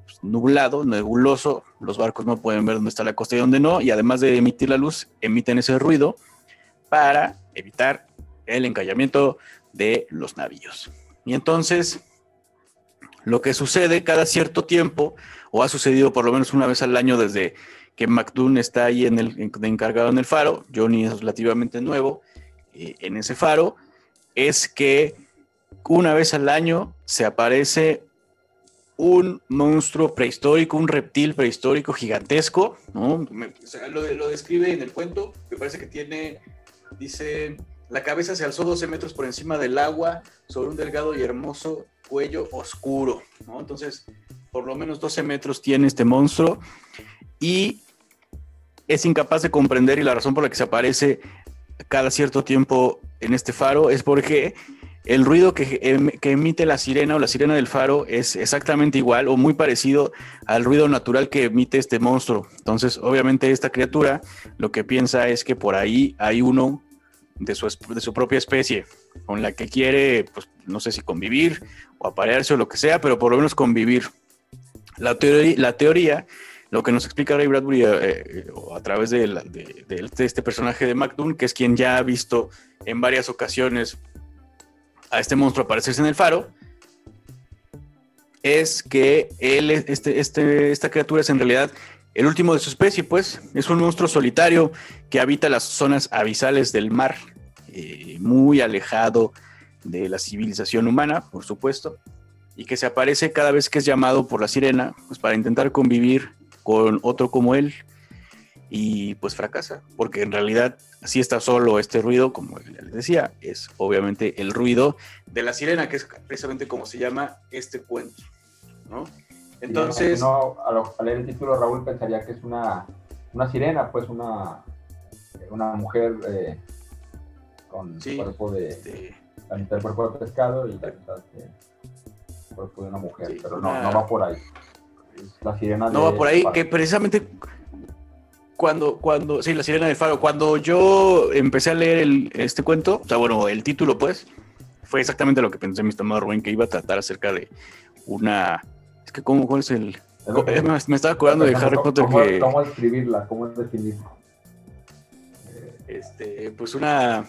pues, nublado, nebuloso, los barcos no pueden ver dónde está la costa y dónde no, y además de emitir la luz, emiten ese ruido para evitar el encallamiento de los navíos. Y entonces, lo que sucede cada cierto tiempo, o ha sucedido por lo menos una vez al año desde que McDoon está ahí en el, encargado en el faro, Johnny es relativamente nuevo eh, en ese faro, es que una vez al año se aparece un monstruo prehistórico, un reptil prehistórico gigantesco, lo, lo, describe en el cuento, me parece que tiene, dice, la cabeza se alzó 12 metros por encima del agua sobre un delgado y hermoso cuello oscuro. Entonces, por lo menos 12 metros tiene este monstruo y es incapaz de comprender y la razón por la que se aparece cada cierto tiempo en este faro es porque el ruido em, que, emite la sirena o la sirena del faro es exactamente igual o muy parecido al ruido natural que emite este monstruo. Entonces, obviamente esta criatura lo que piensa es que por ahí hay uno de su, de su propia especie con la que quiere, pues no sé si convivir o aparearse o lo que sea, pero por lo menos convivir. La, teoría, la teoría lo que nos explica Ray Bradbury eh, eh, a través de, de, este personaje de McDoon, que es quien ya ha visto en varias ocasiones a este monstruo aparecerse en el faro, es que él, este, este, esta criatura es en realidad el último de su especie, pues es un monstruo solitario que habita las zonas abisales del mar, eh, muy alejado de la civilización humana, por supuesto, y que se aparece cada vez que es llamado por la sirena, pues para intentar convivir con otro como él, y pues fracasa, porque en realidad si está solo este ruido, como les decía, es obviamente el ruido de la sirena, que es precisamente como se llama este cuento, ¿no? Entonces... No, al leer el título, Raúl pensaría que es una, una sirena, pues una, una mujer eh, con cuerpo de... Este... La mitad del cuerpo de pescado y la mitad del cuerpo de una mujer, pero no, no va por ahí. la sirena no va por ahí, que precisamente cuando, cuando, sí, La Sirena del Faro, cuando yo empecé a leer el, este cuento, o sea, bueno, el título, pues, fue exactamente lo que pensé mi estimado Rubén, que iba a tratar acerca de una. Es que, ¿cómo, ¿cuál es el.? me, estaba acordando de Harry Potter ¿cómo, que. ¿Cómo escribirla? ¿Cómo definirla? Este, pues una.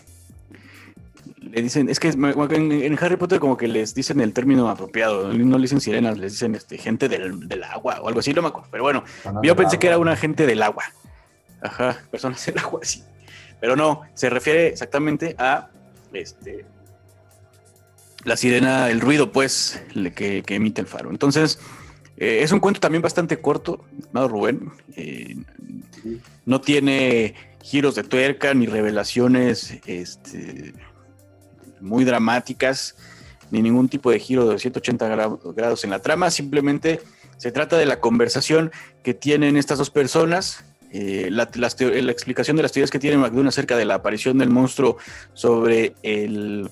Le dicen, es que en, Harry Potter como que les dicen el término apropiado, no le dicen sirenas, les dicen este, gente del, del agua o algo así, no me acuerdo, pero bueno, yo pensé que era una gente del agua, Ajá, personas del agua, sí. Pero no, se refiere exactamente a este la sirena, el ruido, pues, que, que emite el faro. Entonces, eh, es un cuento también bastante corto, estimado Rubén. Eh, no tiene giros de tuerca ni revelaciones este, muy dramáticas, ni ningún tipo de giro de 180 grados en la trama. Simplemente se trata de la conversación que tienen estas dos personas eh, la, explicación de las teorías que tiene McDoon acerca de la aparición del monstruo sobre el,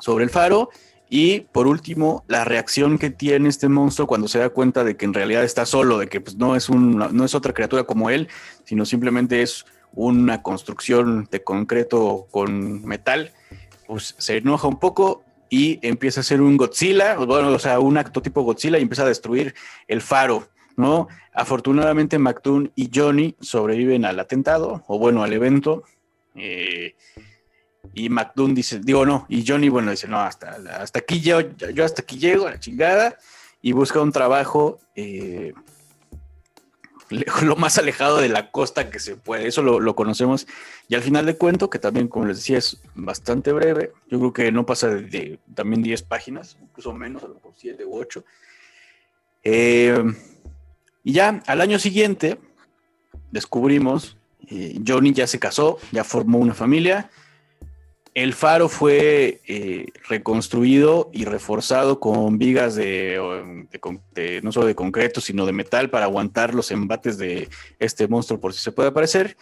sobre el faro. Y por último, la reacción que tiene este monstruo cuando se da cuenta de que en realidad está solo, de que pues, no, es no es otra criatura como él, sino simplemente es una construcción de concreto con metal, pues se enoja un poco y empieza a hacer un Godzilla, bueno, o sea, un acto tipo Godzilla y empieza a destruir el faro. ¿no? Afortunadamente McToon y Johnny sobreviven al atentado, o bueno, al evento. Eh, y McDoon dice, digo no, y Johnny, bueno, dice, no, hasta, hasta aquí yo, yo hasta aquí llego a la chingada, y busca un trabajo eh, lo más alejado de la costa que se puede, eso lo, conocemos. Y al final de cuento, que también, como les decía, es bastante breve, yo creo que no pasa de, también 10 páginas, incluso menos, a lo mejor 7 u 8. Eh, y ya al año siguiente descubrimos, eh, Johnny ya se casó, ya formó una familia. El faro fue eh, reconstruido y reforzado con vigas de, no solo de concreto, sino de metal para aguantar los embates de este monstruo por si se puede aparecer.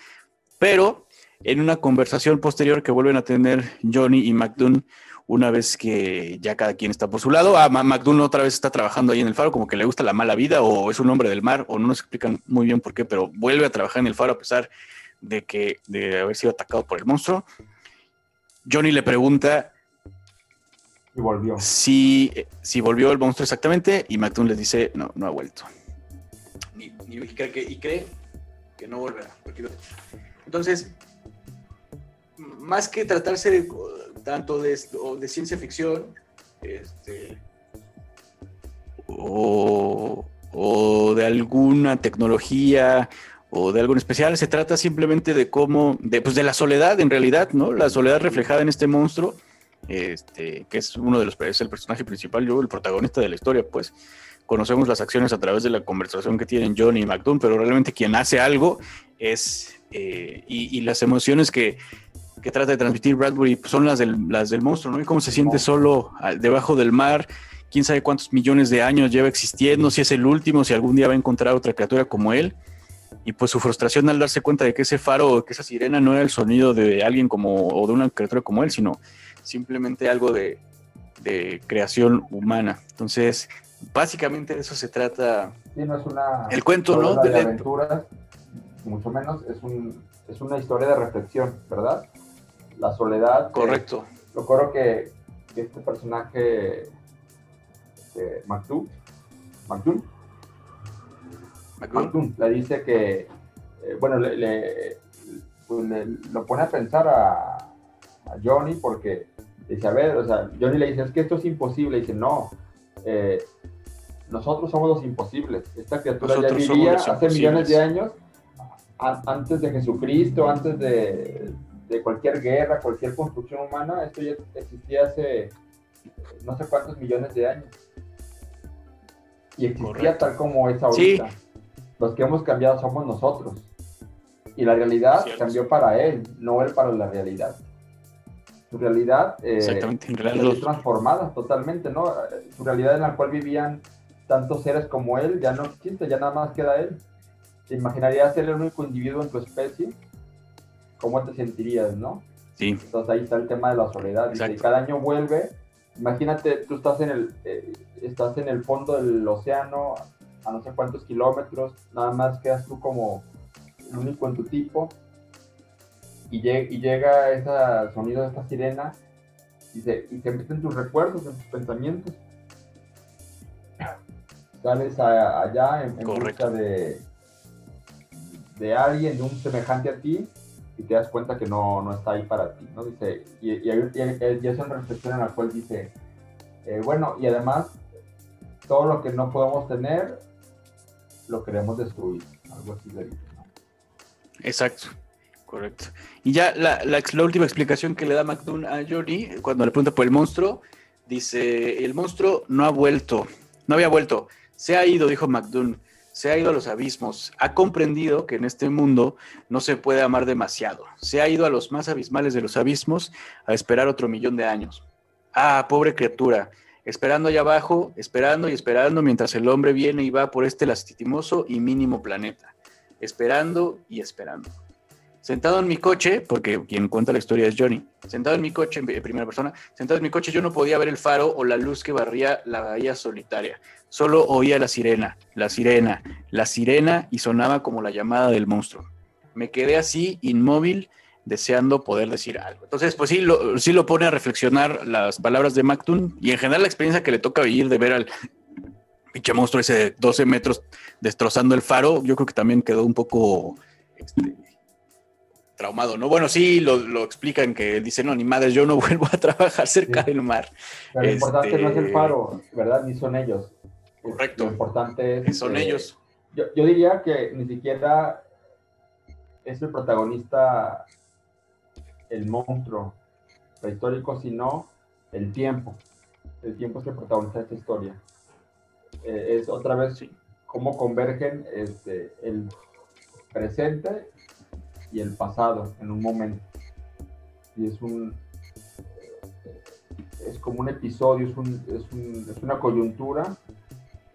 Pero en una conversación posterior que vuelven a tener Johnny y McDoon, una vez que ya cada quien está por su lado. Ah, McDoon otra vez está trabajando ahí en el faro, como que le gusta la mala vida o es un hombre del mar, o no nos explican muy bien por qué, pero vuelve a trabajar en el faro a pesar de que de haber sido atacado por el monstruo. Johnny le pregunta y volvió. Si, si volvió el monstruo exactamente, y McDoon les dice, no, no ha vuelto. y, cree que, y cree que no volverá. Entonces, más que tratarse de tanto de, de ciencia ficción, este, o, de alguna tecnología o de algo en especial, se trata simplemente de cómo, de, pues de la soledad en realidad, ¿no? La soledad reflejada en este monstruo, este, que es uno de los, es el personaje principal, yo, el protagonista de la historia, pues conocemos las acciones a través de la conversación que tienen Johnny y McDoon, pero realmente quien hace algo es, eh, y, y, las emociones que, que trata de transmitir Bradbury pues, son las del, las del monstruo, ¿no? Y cómo se siente solo debajo del mar, quién sabe cuántos millones de años lleva existiendo, si es el último, si algún día va a encontrar otra criatura como él. Y pues su frustración al darse cuenta de que ese faro, que esa sirena no era el sonido de alguien como, o de una criatura como él, sino simplemente algo de, creación humana. Entonces, básicamente de eso se trata sí, no es una el cuento, ¿no? De, aventuras, mucho menos, es, un, es una historia de reflexión, ¿verdad? La soledad. Correcto. recuerdo que, este personaje, este, Macdu, le dice que, eh, bueno, pues le, lo pone a pensar a, Johnny porque dice, a ver, o sea, Johnny le dice, es que esto es imposible. Y dice, no, eh, nosotros somos los imposibles. Esta criatura ya vivía hace millones de años, antes de Jesucristo, antes de, de, cualquier guerra, cualquier construcción humana. Esto ya existía hace no sé cuántos millones de años. Y existía tal como es ahorita. Los que hemos cambiado somos nosotros. Y la realidad cambió para él, no él para la realidad. Su realidad, eh, es transformada totalmente, ¿no? Su realidad en la cual vivían tantos seres como él ya no existe, ya nada más queda él. ¿Te imaginarías ser el único individuo en tu especie? ¿Cómo te sentirías, no? Sí. Entonces ahí está el tema de la soledad. Y cada año vuelve. Imagínate, tú estás en el, eh, estás en el fondo del océano, a no sé cuántos kilómetros, nada más quedas tú como el único en tu tipo, y, y llega ese sonido de esta sirena y se, y meten tus recuerdos, en tus pensamientos. Sales allá en, busca de, de alguien, de un semejante a ti, y te das cuenta que no, no está ahí para ti, ¿no? Dice, y, y, y, es una reflexión en la cual dice, eh, bueno, y además, todo lo que no podemos tener, lo queremos destruir. Algo así de Exacto, correcto. Y ya la, la, última explicación que le da McDoon a Johnny, cuando le pregunta por el monstruo, dice, el monstruo no ha vuelto, no había vuelto, se ha ido, dijo McDoon, se ha ido a los abismos, ha comprendido que en este mundo no se puede amar demasiado, se ha ido a los más abismales de los abismos a esperar otro millón de años. Ah, pobre criatura, esperando allá abajo, esperando y esperando mientras el hombre viene y va por este lastimoso y mínimo planeta, esperando y esperando. Sentado en mi coche, porque quien cuenta la historia es Johnny, sentado en mi coche en primera persona, sentado en mi coche yo no podía ver el faro o la luz que barría la bahía solitaria, solo oía la sirena, la sirena, la sirena y sonaba como la llamada del monstruo. Me quedé así, inmóvil, deseando poder decir algo. Entonces, pues sí lo, sí lo pone a reflexionar las palabras de Mactun y en general la experiencia que le toca vivir de ver al pinche monstruo ese de 12 metros destrozando el faro, yo creo que también quedó un poco este, traumado, ¿no? Bueno, sí, lo, explican que dice, no, ni madres, yo no vuelvo a trabajar cerca del mar. Pero lo importante no es el este, faro, ¿verdad? Ni son ellos. Correcto. Lo importante es... Son ellos. Yo, yo diría que ni siquiera es el protagonista el monstruo prehistórico, sino el tiempo. El tiempo es el protagonista de esta historia. Eh, es otra vez cómo convergen este, el presente y el pasado en un momento. Y es un es como un episodio, es, un, es, un, es una coyuntura,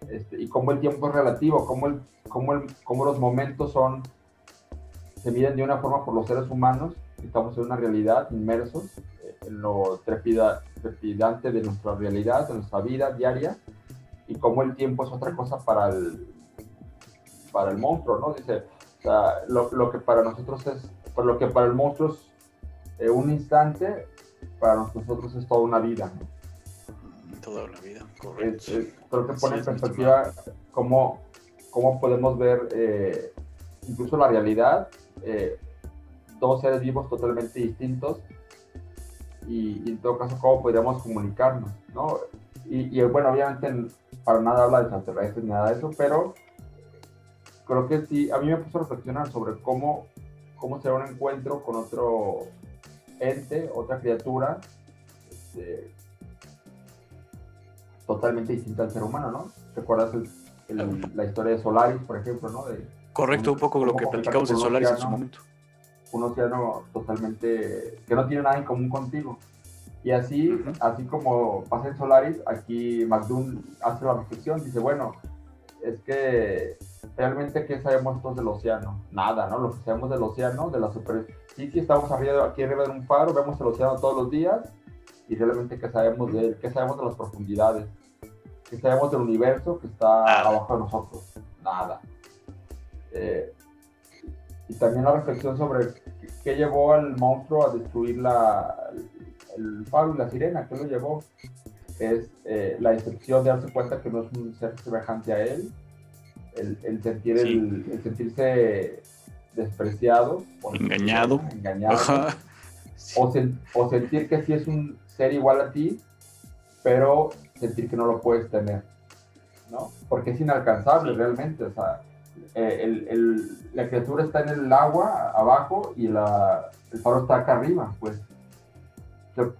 este, y cómo el tiempo es relativo, cómo, el, cómo, el, cómo los momentos son, se miden de una forma por los seres humanos estamos en una realidad inmersos eh, en lo trepidante de nuestra realidad, de nuestra vida diaria, y cómo el tiempo es otra cosa para el, para el monstruo, ¿no? Dice, o sea, lo, lo, que para nosotros es, por lo que para el monstruo es eh, un instante, para nosotros es toda una vida, Toda una vida, correcto. creo que pone en perspectiva cómo, cómo podemos ver eh, incluso la realidad dos seres vivos totalmente distintos y, en todo caso cómo podríamos comunicarnos, ¿no? Y, bueno, obviamente para nada habla de extraterrestres ni nada de eso, pero creo que sí, a mí me puso a reflexionar sobre cómo, cómo será un encuentro con otro ente, otra criatura, este, totalmente distinta al ser humano, ¿no? ¿Recuerdas la historia de Solaris, por ejemplo, ¿no? De, Correcto, un poco lo que platicamos en Solaris en su momento un océano totalmente que no tiene nada en común contigo. Y así, así como pasa en Solaris, aquí McDoon hace la reflexión, dice, bueno, es que realmente, ¿qué sabemos nosotros del océano? Nada, ¿no? Lo que sabemos del océano, de la superficie, estamos arriba, aquí arriba de un faro, vemos el océano todos los días, y realmente, ¿qué sabemos de él? ¿Qué sabemos de las profundidades? ¿Qué sabemos del universo que está abajo de nosotros? Nada. Eh, y también la reflexión sobre qué llevó al monstruo a destruir la, el faro y la sirena, qué lo llevó. Es eh, la excepción de darse cuenta que no es un ser semejante a él, el, sentir el, sentirse despreciado, engañado, engañado. O, o, sentir que sí es un ser igual a ti, pero sentir que no lo puedes tener, ¿no? Porque es inalcanzable realmente, o sea, eh, el, el, la criatura está en el agua abajo y la, el faro está acá arriba, pues.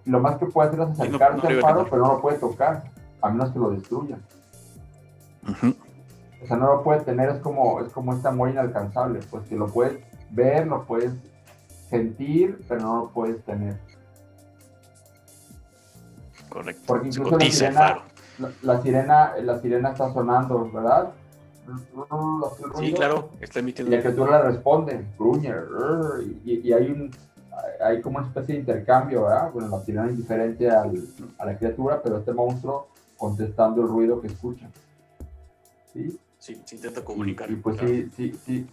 Lo, más que puede hacer es acercarse al faro, pero no lo puede tocar, a menos que lo destruya. O sea, no lo puede tener, es como, es como este amor inalcanzable, pues que lo puedes ver, lo puedes sentir, pero no lo puedes tener. Correcto. Porque incluso la sirena, la, sirena, la sirena está sonando, ¿verdad? Sí, claro, está emitiendo. Y la criatura le responde, gruñe, y, y, hay un hay como una especie de intercambio, ¿verdad? Bueno, la sirena es diferente al, a la criatura, pero este monstruo contestando el ruido que escucha. ¿Sí? Sí, se intenta comunicar. Y, pues sí, sí, sí,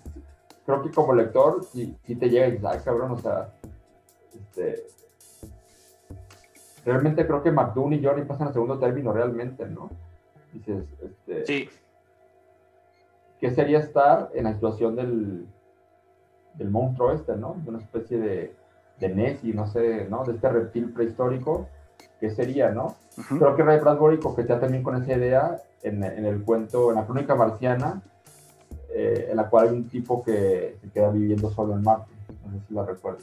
creo que como lector sí, sí te llega y dices, ay cabrón, o sea, este, realmente creo que McDoon y Johnny pasan al segundo término realmente, ¿no? Dices, este... Sí. ¿Qué sería estar en la situación del, del monstruo este, ¿no? De una especie de, de Nessie, no sé, ¿no? De este reptil prehistórico, ¿qué sería, no? Creo que Ray Bradbury coquetea también con esa idea en, en el cuento, en la crónica marciana, eh, en la cual hay un tipo que se queda viviendo solo en Marte. No sé si la recuerdo.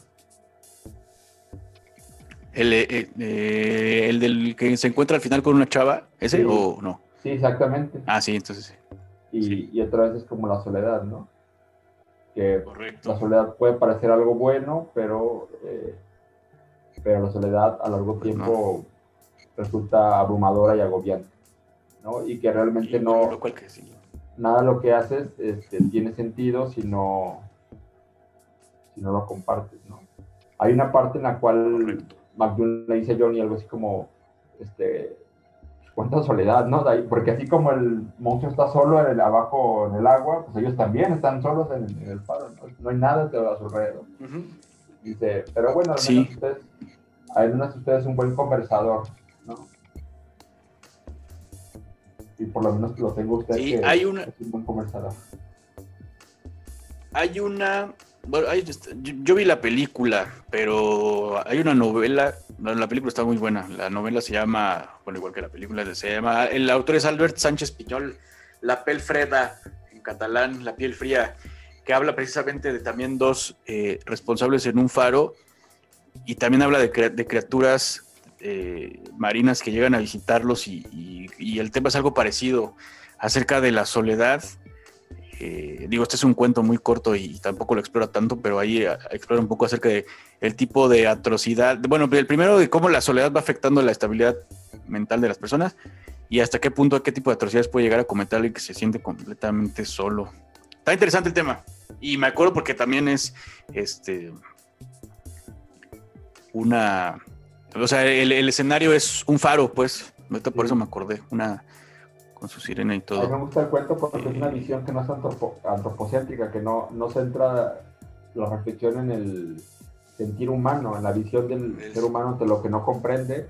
El, eh, eh, el, del que se encuentra al final con una chava, ¿ese o no? Sí, exactamente. Ah, sí, entonces sí. Y, y otra vez es como la soledad, ¿no? Que la soledad puede parecer algo bueno, pero, pero la soledad a largo pues tiempo resulta abrumadora y agobiante, ¿no? Y que realmente no... Lo Nada de lo que haces este, tiene sentido si no, si no lo compartes, ¿no? Hay una parte en la cual McDonald le dice a Johnny algo así como, este, cuánta soledad, ¿no? Porque así como el monstruo está solo en el, abajo en el agua, pues ellos también están solos en, el faro, ¿no? hay nada a su alrededor. Dice, pero bueno, al menos, ustedes, al menos usted es un buen conversador, y por lo menos lo tengo usted sí, hay una, es un buen conversador. Hay una, bueno, yo, vi la película, pero hay una novela, la película está muy buena, la novela se llama, bueno, igual que la película, se llama, el autor es Albert Sánchez Piñol, La Pel Freda, en catalán, La Piel Fría, que habla precisamente de también dos eh, responsables en un faro y también habla de, de criaturas eh, marinas que llegan a visitarlos y, el tema es algo parecido acerca de la soledad. Eh, digo, este es un cuento muy corto y, tampoco lo explora tanto, pero ahí eh, explora un poco acerca de el tipo de atrocidad. Bueno, el primero de cómo la soledad va afectando la estabilidad mental de las personas y hasta qué punto, qué tipo de atrocidades puede llegar a cometer alguien que se siente completamente solo. Está interesante el tema. Y me acuerdo porque también es este una o sea, el, escenario es un faro, pues. Por eso me acordé. Una con su sirena y todo. A mí me gusta el cuento porque es una visión que no es antropocéntrica, que no, no centra la reflexión en el sentir humano, en la visión del ser humano de lo que no comprende,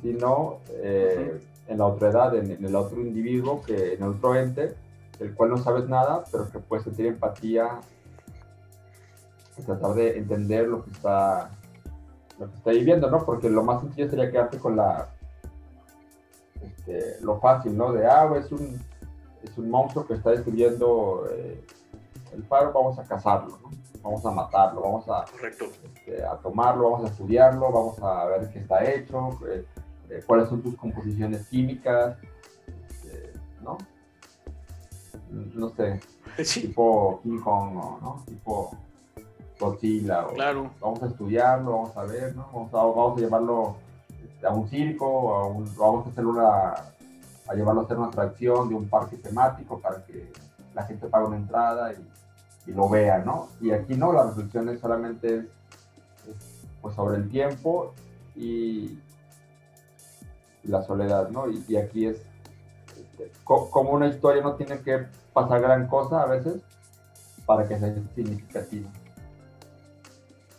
sino eh, en la otra edad, en, el otro individuo, que, en el otro ente, del cual no sabes nada, pero que puedes sentir empatía, tratar de entender lo que está lo que está viviendo, ¿no? Porque lo más sencillo sería quedarte con la este, lo fácil, ¿no? De, ah, es un, es un monstruo que está destruyendo eh, el faro, vamos a cazarlo, ¿no? Vamos a matarlo, vamos a, este, a tomarlo, vamos a estudiarlo, vamos a ver qué está hecho, eh, eh, cuáles son tus composiciones químicas, este, ¿no? No sé, tipo King Kong, ¿no? Tipo Godzilla. claro. Vamos a estudiarlo, vamos a ver, ¿no? Vamos a, vamos a llevarlo a un circo, a un, vamos a hacer una, a llevarlo a hacer una atracción de un parque temático para que la gente paga una entrada y, lo vea, ¿no? Y aquí no, la reflexión es solamente es, pues sobre el tiempo y, la soledad, ¿no? Y, aquí es este, como una historia no tiene que pasar gran cosa a veces para que sea significativa.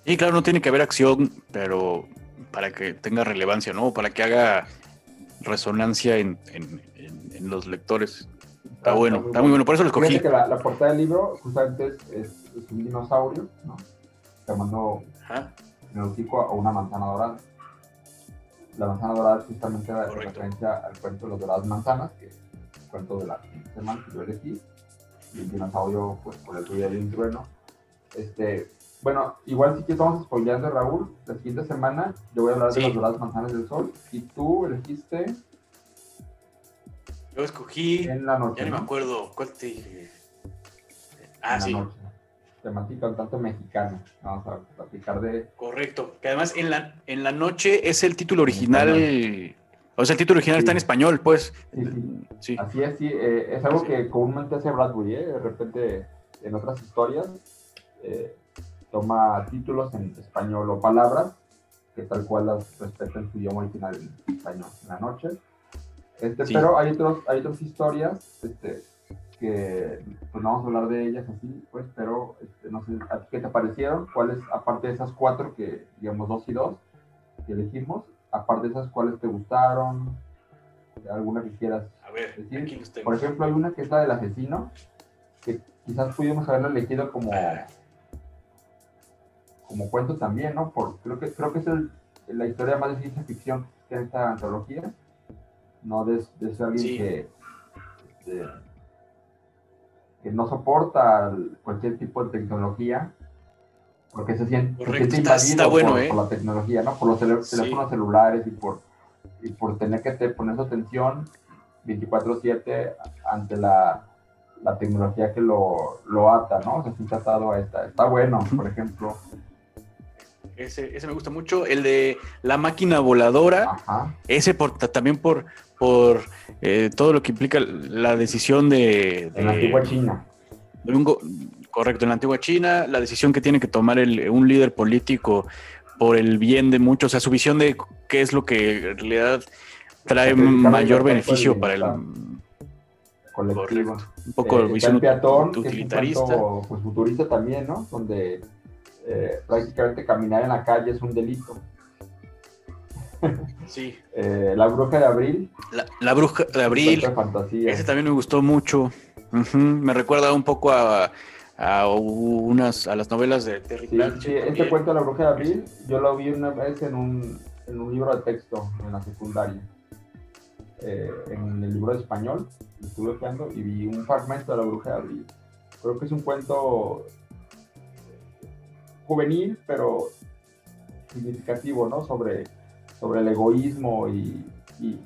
Y claro, no tiene que haber acción, pero para que tenga relevancia, ¿no? Para que haga resonancia en, los lectores. Está, bueno, está muy, bueno. por eso lo escogí. que la, portada del libro justamente es, un dinosaurio, ¿no? Llamando neurótico a una manzana dorada. La manzana dorada es justamente la referencia al cuento de las doradas manzanas, que es el cuento de la semana que yo elegí, y el dinosaurio, pues por el día del trueno. Este, bueno, igual sí que estamos spoileando, Raúl. La siguiente semana yo voy a hablar de las doradas manzanas del sol. Y tú elegiste. Yo escogí. En la noche. Ya no me acuerdo. ¿Cuál te dije? Ah, en sí. La noche. Temática un tanto mexicana. Vamos a platicar de. Correcto. Que además en la, en la noche es el título original. O sea, el título original está en español, pues. Sí, sí. sí. Así es, sí. Eh, es algo que comúnmente hace Bradbury, ¿eh? De repente, en otras historias. Eh, toma títulos en español o palabras que tal cual las respeta en su idioma original en español en la noche. Este, Pero hay, otros, hay otras historias este, que pues no vamos a hablar de ellas así, pues, pero este, no sé, ¿qué te parecieron? ¿Cuáles, aparte de esas cuatro que, digamos, dos y dos que elegimos, aparte de esas, cuáles te gustaron? ¿Alguna que quieras a ver, decir? Por ejemplo, hay una que es la del asesino, que quizás pudimos haberla elegido como... Ah como cuento también, ¿no? Por, creo, que, creo que es la historia más de ciencia ficción que en esta antología, no de, de ser alguien que, que no soporta cualquier tipo de tecnología, porque se siente, invadido por, ¿eh? la tecnología, ¿no? Por los teléfonos celulares y por, y por tener que te, poner su atención 24/7 ante la, la tecnología que lo, lo ata, ¿no? O sea, está atado a esta. Está bueno, por ejemplo, ese, ese me gusta mucho. El de la máquina voladora. Ese por, también por, por eh, todo lo que implica la decisión de. en la antigua China. correcto, en la antigua China, la decisión que tiene que tomar el, un líder político por el bien de muchos, o sea, su visión de qué es lo que en realidad trae mayor beneficio para el colectivo. Un poco eh, visión utilitarista. pues futurista también, ¿no? Donde eh, prácticamente caminar en la calle es un delito. Sí. Eh, la bruja de abril. La, bruja de abril. Ese también me gustó mucho. Me recuerda un poco a, a, unas a las novelas de Terry sí, Sí, este cuento de la bruja de abril, yo lo vi una vez en un, en un libro de texto en la secundaria. Eh, en el libro de español, estuve buscando y vi un fragmento de la bruja de abril. Creo que es un cuento juvenil, pero significativo, ¿no? Sobre, sobre el egoísmo y, y,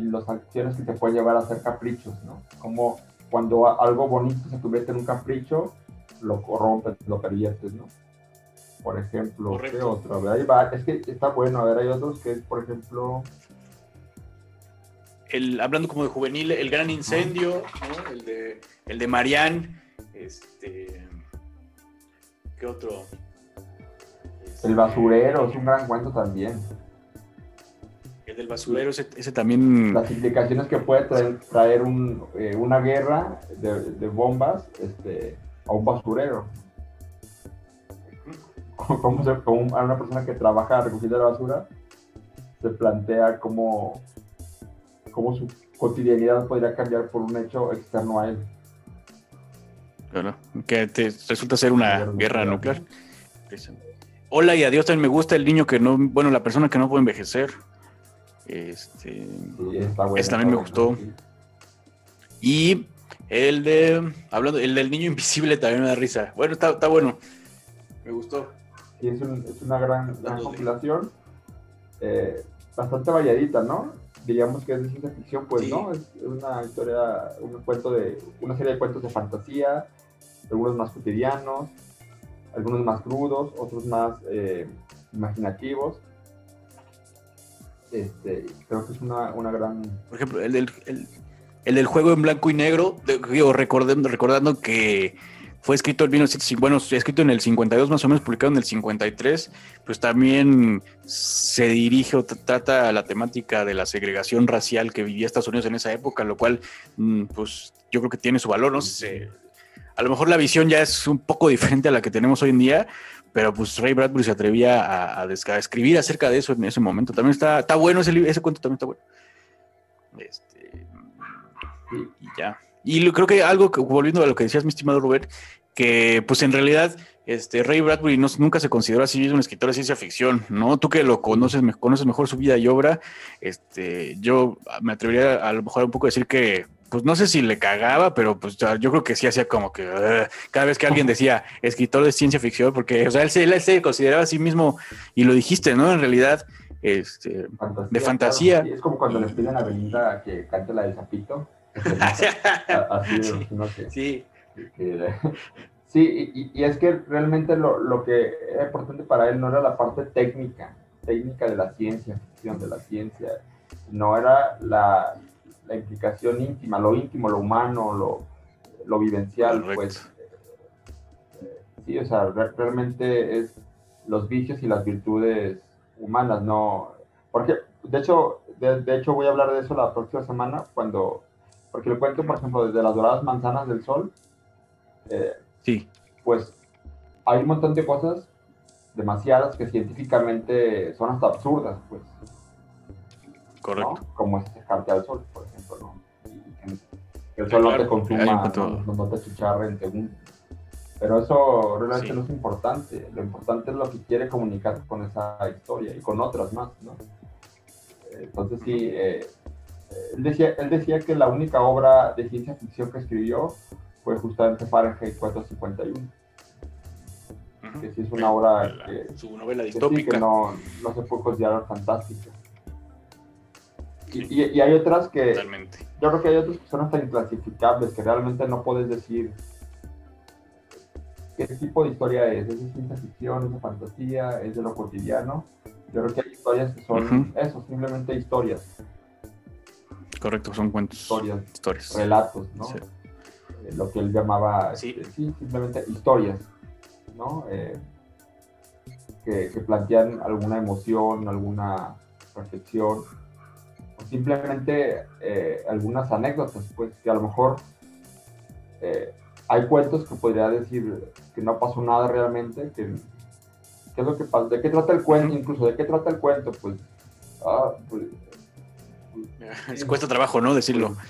las acciones que te pueden llevar a hacer caprichos, ¿no? Como cuando algo bonito se convierte en un capricho, lo corrompes, lo perviertes, ¿no? Por ejemplo, ¿qué otro? ahí va, es que está bueno, a ver, hay otros que es, por ejemplo... El, hablando como de juvenil, el gran incendio, ¿no? el, de, el de Marianne, este, ¿qué otro? El basurero es un gran cuento también. El del basurero, ese, también. Las implicaciones que puede traer, eh, una guerra de, bombas este, a un basurero. Como, a una persona que trabaja recogiendo la basura se plantea cómo, cómo su cotidianidad podría cambiar por un hecho externo a él. Claro, que resulta ser una guerra, nuclear. Hola y adiós también me gusta el niño que no, bueno, la persona que no puede envejecer. Este, este también me gustó. Y el de, hablando, el del niño invisible también me da risa. Bueno, está, bueno. Me gustó. Sí, es, una gran, compilación. Eh, bastante valladita, ¿no? Diríamos que es de ciencia ficción, pues, ¿no? Es una historia, un cuento de, una serie de cuentos de fantasía, algunos más cotidianos, algunos más crudos, otros más eh, imaginativos. Este, creo que es una, una, gran... Por ejemplo, el del, el del juego en blanco y negro, recordando, recordando que fue escrito en bueno, escrito en el 52 más o menos, publicado en el 53, pues también se dirige o trata la temática de la segregación racial que vivía Estados Unidos en esa época, lo cual, mm, pues yo creo que tiene su valor, ¿no? sé a lo mejor la visión ya es un poco diferente a la que tenemos hoy en día, pero pues Ray Bradbury se atrevía a, escribir acerca de eso en ese momento. También está, está bueno ese, ese cuento, también está bueno. Este, y ya. Y creo que algo, volviendo a lo que decías, mi estimado Robert, que pues en realidad este, Ray Bradbury no, nunca se consideró así mismo un escritor de ciencia ficción, ¿no? Tú que lo conoces, conoces mejor su vida y obra, este, yo me atrevería a, lo mejor un poco a decir que, pues no sé si le cagaba, pero pues yo creo que sí hacía como que cada vez que alguien decía escritor de ciencia ficción, porque, o sea, él se, él se consideraba a sí mismo, y lo dijiste, ¿no? En realidad, este, de fantasía. es como cuando le piden a Belinda que cante la de Zapito. Así, no sé. Sí. Sí, y, es que realmente lo, lo, que era importante para él no era la parte técnica, técnica de la ciencia ficción, de la ciencia, no era la, la implicación íntima, lo íntimo, lo humano, lo, lo vivencial, pues. Eh, sí, o sea, realmente es los vicios y las virtudes humanas, no. Porque, de hecho, de, de, hecho voy a hablar de eso la próxima semana, cuando, porque lo cuento, por ejemplo, desde las doradas manzanas del sol, eh, sí. pues hay un montón de cosas, demasiadas, que científicamente son hasta absurdas, pues. Correcto. Como es acercarte al sol, por ejemplo. Que el sol no te consuma, no, te chicharre en segundos. Pero eso realmente no es importante. Lo importante es lo que quiere comunicar con esa historia y con otras más, ¿no? Entonces sí, eh, él, decía, él decía que la única obra de ciencia ficción que escribió fue justamente Fahrenheit 451. Que sí es una obra que, su novela distópica. Que, no, no, se puede considerar fantástica. Y, y, hay otras que. Totalmente. Yo creo que hay otras que son hasta inclasificables, que realmente no puedes decir qué tipo de historia es. ¿Es de ciencia ficción? ¿Es de fantasía? ¿Es de lo cotidiano? Yo creo que hay historias que son eso, simplemente historias. Correcto, son cuentos. Historias. Historias. Relatos, ¿no? Eh, lo que él llamaba este, sí. simplemente historias, ¿no? Eh, que, plantean alguna emoción, alguna reflexión, simplemente eh, algunas anécdotas, pues que a lo mejor hay cuentos que podría decir que no pasó nada realmente, que, ¿qué es lo que pasa? ¿De qué trata el cuento? Incluso, ¿de qué trata el cuento? Pues, ah, pues, pues cuesta trabajo, ¿no? Decirlo. Pues,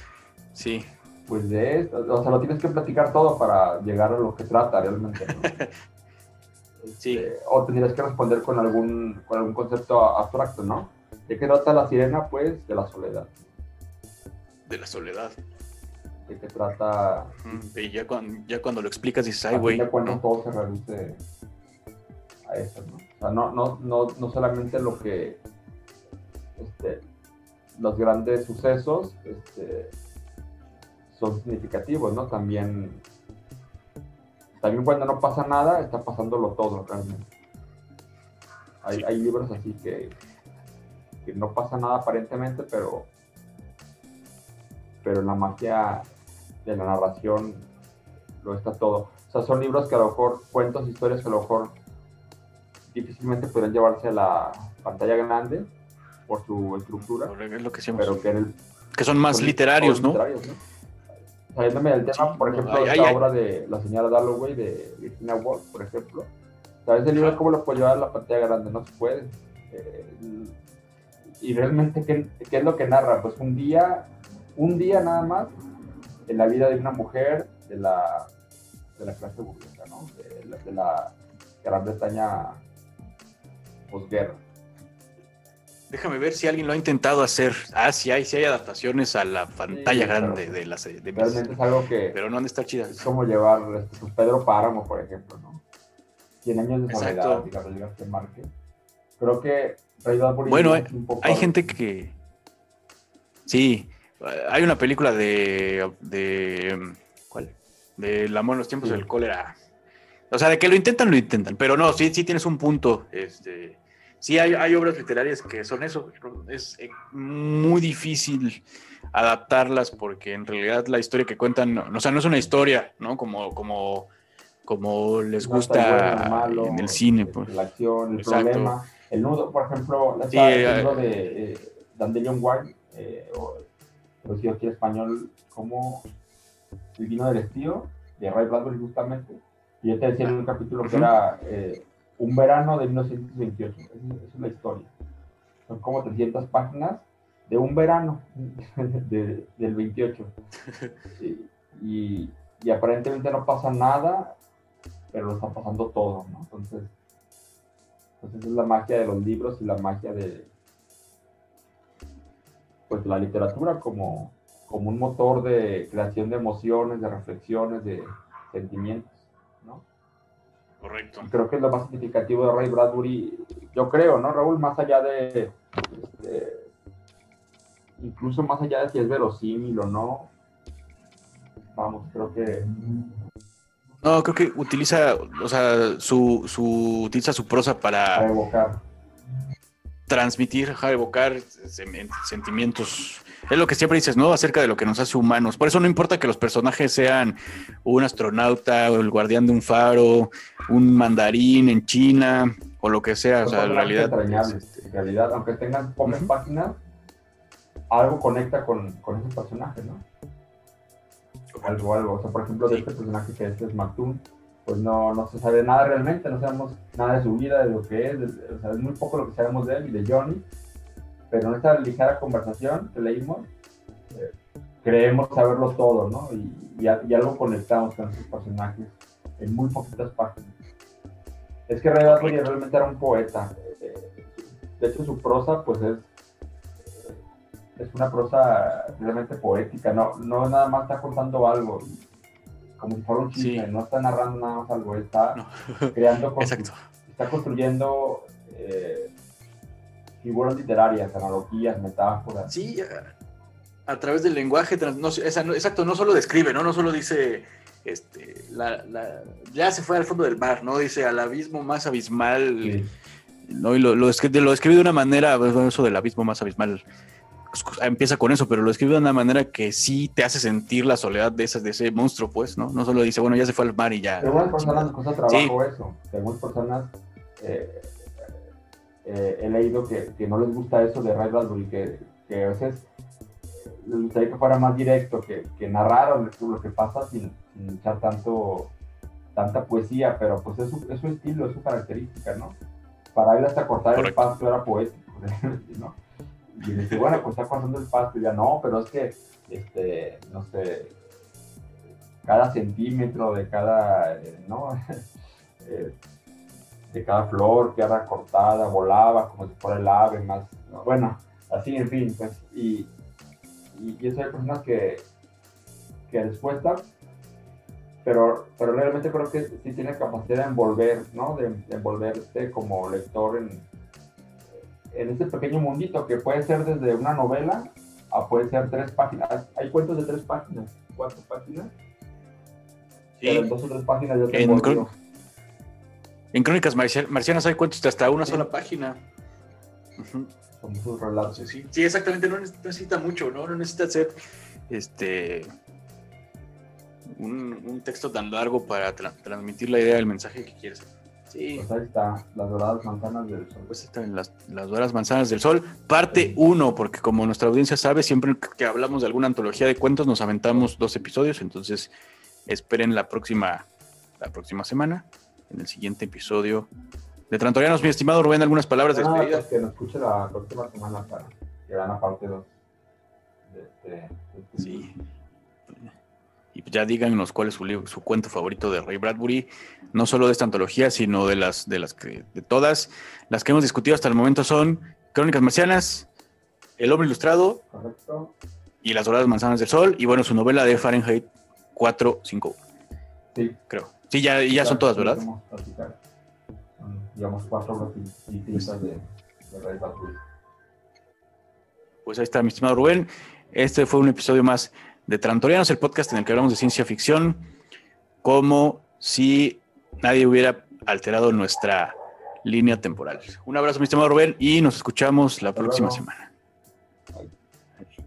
sí pues de esto, o sea, lo tienes que platicar todo para llegar a lo que trata realmente. sí. Este, o tendrías que responder con algún, con algún concepto abstracto, ¿no? ¿De qué trata la sirena? Pues de la soledad. De la soledad. ¿De qué trata? Y ya cuando, ya cuando lo explicas dices, ay, güey. Ya cuando todo se reduce a eso, ¿no? O sea, no, no, no, no solamente lo que, este, los grandes sucesos, este, son significativos, ¿no? También, también cuando no pasa nada, está pasándolo todo realmente. Hay, hay libros así que, que, no pasa nada aparentemente, pero, pero la magia de la narración lo está todo. O sea, son libros que a lo mejor, cuentos, historias que a lo mejor difícilmente pueden llevarse a la pantalla grande por su estructura. lo que pero que, que son más literarios, ¿no? saliéndome del tema, por ejemplo, esta obra de La señora Dalloway de Virginia Woolf, por ejemplo. ¿Sabes el libro cómo lo puedo llevar a la pantalla grande? No se puede. Eh, y realmente, ¿qué, ¿qué, es lo que narra? Pues un día, un día nada más en la vida de una mujer de la, de la clase burguesa, ¿no? De, la, de la Gran Bretaña posguerra. Déjame ver si alguien lo ha intentado hacer. Ah, sí hay, sí hay adaptaciones a la pantalla grande de las de Realmente es algo que. Pero no han de estar chidas. Es como llevar este, pues, Pedro Páramo, por ejemplo, ¿no? 100 años de soledad Gabriel García Márquez. Creo que Bueno, hay, hay gente que. Sí, hay una película de. de ¿Cuál? Del amor en los tiempos del cólera. O sea, de que lo intentan, lo intentan. Pero no, sí, sí tienes un punto. Este sí hay, obras literarias que son eso, es eh, muy difícil adaptarlas porque en realidad la historia que cuentan, no, o sea, no es una historia, ¿no? Como, como, como les gusta en el cine. Pues. La acción, el problema, el nudo, por ejemplo, la sí, el nudo eh, de eh, Dandelion White, eh, o traducido aquí en español como El vino del estío, de Ray Bradbury justamente, y yo te decía en un capítulo que era eh, un verano de 1928, esa es la historia. Son como 300 páginas de un verano del 28. Y, y, aparentemente no pasa nada, pero lo está pasando todo, ¿no? Entonces, pues esa es la magia de los libros y la magia de pues la literatura como, como un motor de creación de emociones, de reflexiones, de sentimientos, ¿no? Correcto. creo que es lo más significativo de Ray Bradbury, yo creo, ¿no, Raúl? Más allá de incluso más allá de si es verosímil o no, vamos, creo que... No, creo que utiliza, o sea, su, su utiliza su prosa para... Para evocar. Transmitir, evocar sentimientos. Es lo que siempre dices, ¿no? Acerca de lo que nos hace humanos. Por eso no importa que los personajes sean un astronauta o el guardián de un faro, un mandarín en China o lo que sea. o sea, en realidad. En realidad, aunque tengan pocas páginas, algo conecta con, con ese personaje, ¿no? Algo, algo. O sea, por ejemplo, de este personaje que es, es pues no, no se sabe nada realmente, no sabemos nada de su vida, de lo que es, o sea, es muy poco lo que sabemos de él y de Johnny, pero en esta ligera conversación que leímos, eh, creemos saberlo todo, ¿no? Y, y, algo conectamos con esos personajes en muy poquitas páginas. Es que Ray realmente era un poeta. Eh, de hecho, su prosa, pues es es una prosa realmente poética, no, no nada más está contando algo, como si fuera un chisme, no está narrando nada más algo, está creando, está construyendo eh, figuras literarias, analogías, metáforas. Sí, a, través del lenguaje, no, exacto, no solo describe, ¿no? No solo dice, este, la, la, ya se fue al fondo del mar, ¿no? Dice al abismo más abismal, ¿no? Y lo, lo, describe, lo de una manera, eso del abismo más abismal, empieza con eso, pero lo escribe de una manera que sí te hace sentir la soledad de ese, de ese monstruo, pues, ¿no? No solo dice, bueno, ya se fue al mar y ya. Algunas personas cuesta trabajo eso. Algunas personas eh, eh, he leído que, que, no les gusta eso de Ray Bradbury, que, que a veces les gustaría que fuera más directo, que, que narrara lo que pasa sin, sin, echar tanto, tanta poesía, pero pues es su, es su estilo, es su característica, ¿no? Para él hasta cortar el pasto era poético, ¿no? Y dice, bueno, pues está pasando el pasto. Y ya no, pero es que, este, no sé, cada centímetro de cada, eh, ¿no? Eh, de cada flor que cortada, volaba como si fuera el ave, más, bueno, así, en fin, pues, y, y, eso hay personas que, que les pero, pero realmente creo que sí tiene capacidad de envolver, ¿no? De, de envolverte como lector en, en este pequeño mundito que puede ser desde una novela a puede ser tres páginas. Hay cuentos de tres páginas, cuatro páginas. Sí. dos o tres páginas ya en, en Crónicas Marcianas hay cuentos de hasta una sola página. Son relatos. Sí, sí, exactamente. No necesita mucho, ¿no? No necesita ser este un, un texto tan largo para transmitir la idea del mensaje que quieres pues ahí está, las doradas manzanas del sol. Pues están las, las doradas manzanas del sol, parte 1, porque como nuestra audiencia sabe, siempre que hablamos de alguna antología de cuentos nos aventamos dos episodios, entonces esperen la próxima, la próxima semana, en el siguiente episodio de Trantorianos. Mi estimado Rubén, algunas palabras de ah, despedida. Pues que nos escuche la próxima semana para que vean aparte dos. De este, de este sí y ya díganos cuál es su, su cuento favorito de Ray Bradbury, no solo de esta antología, sino de las de las que de todas las que hemos discutido hasta el momento son Crónicas Marcianas, El Hombre Ilustrado y Las Doradas Manzanas del Sol y bueno, su novela de Fahrenheit 451. Sí. Creo. Sí, ya, ya son todas, ¿verdad? Digamos cuatro distintas de, de Ray Bradbury. Pues ahí está, mi estimado Rubén. Este fue un episodio más de Trantorianos, el podcast en el que hablamos de ciencia ficción, como si nadie hubiera alterado nuestra línea temporal. Un abrazo, mi estimado Rubén, y nos escuchamos la próxima semana.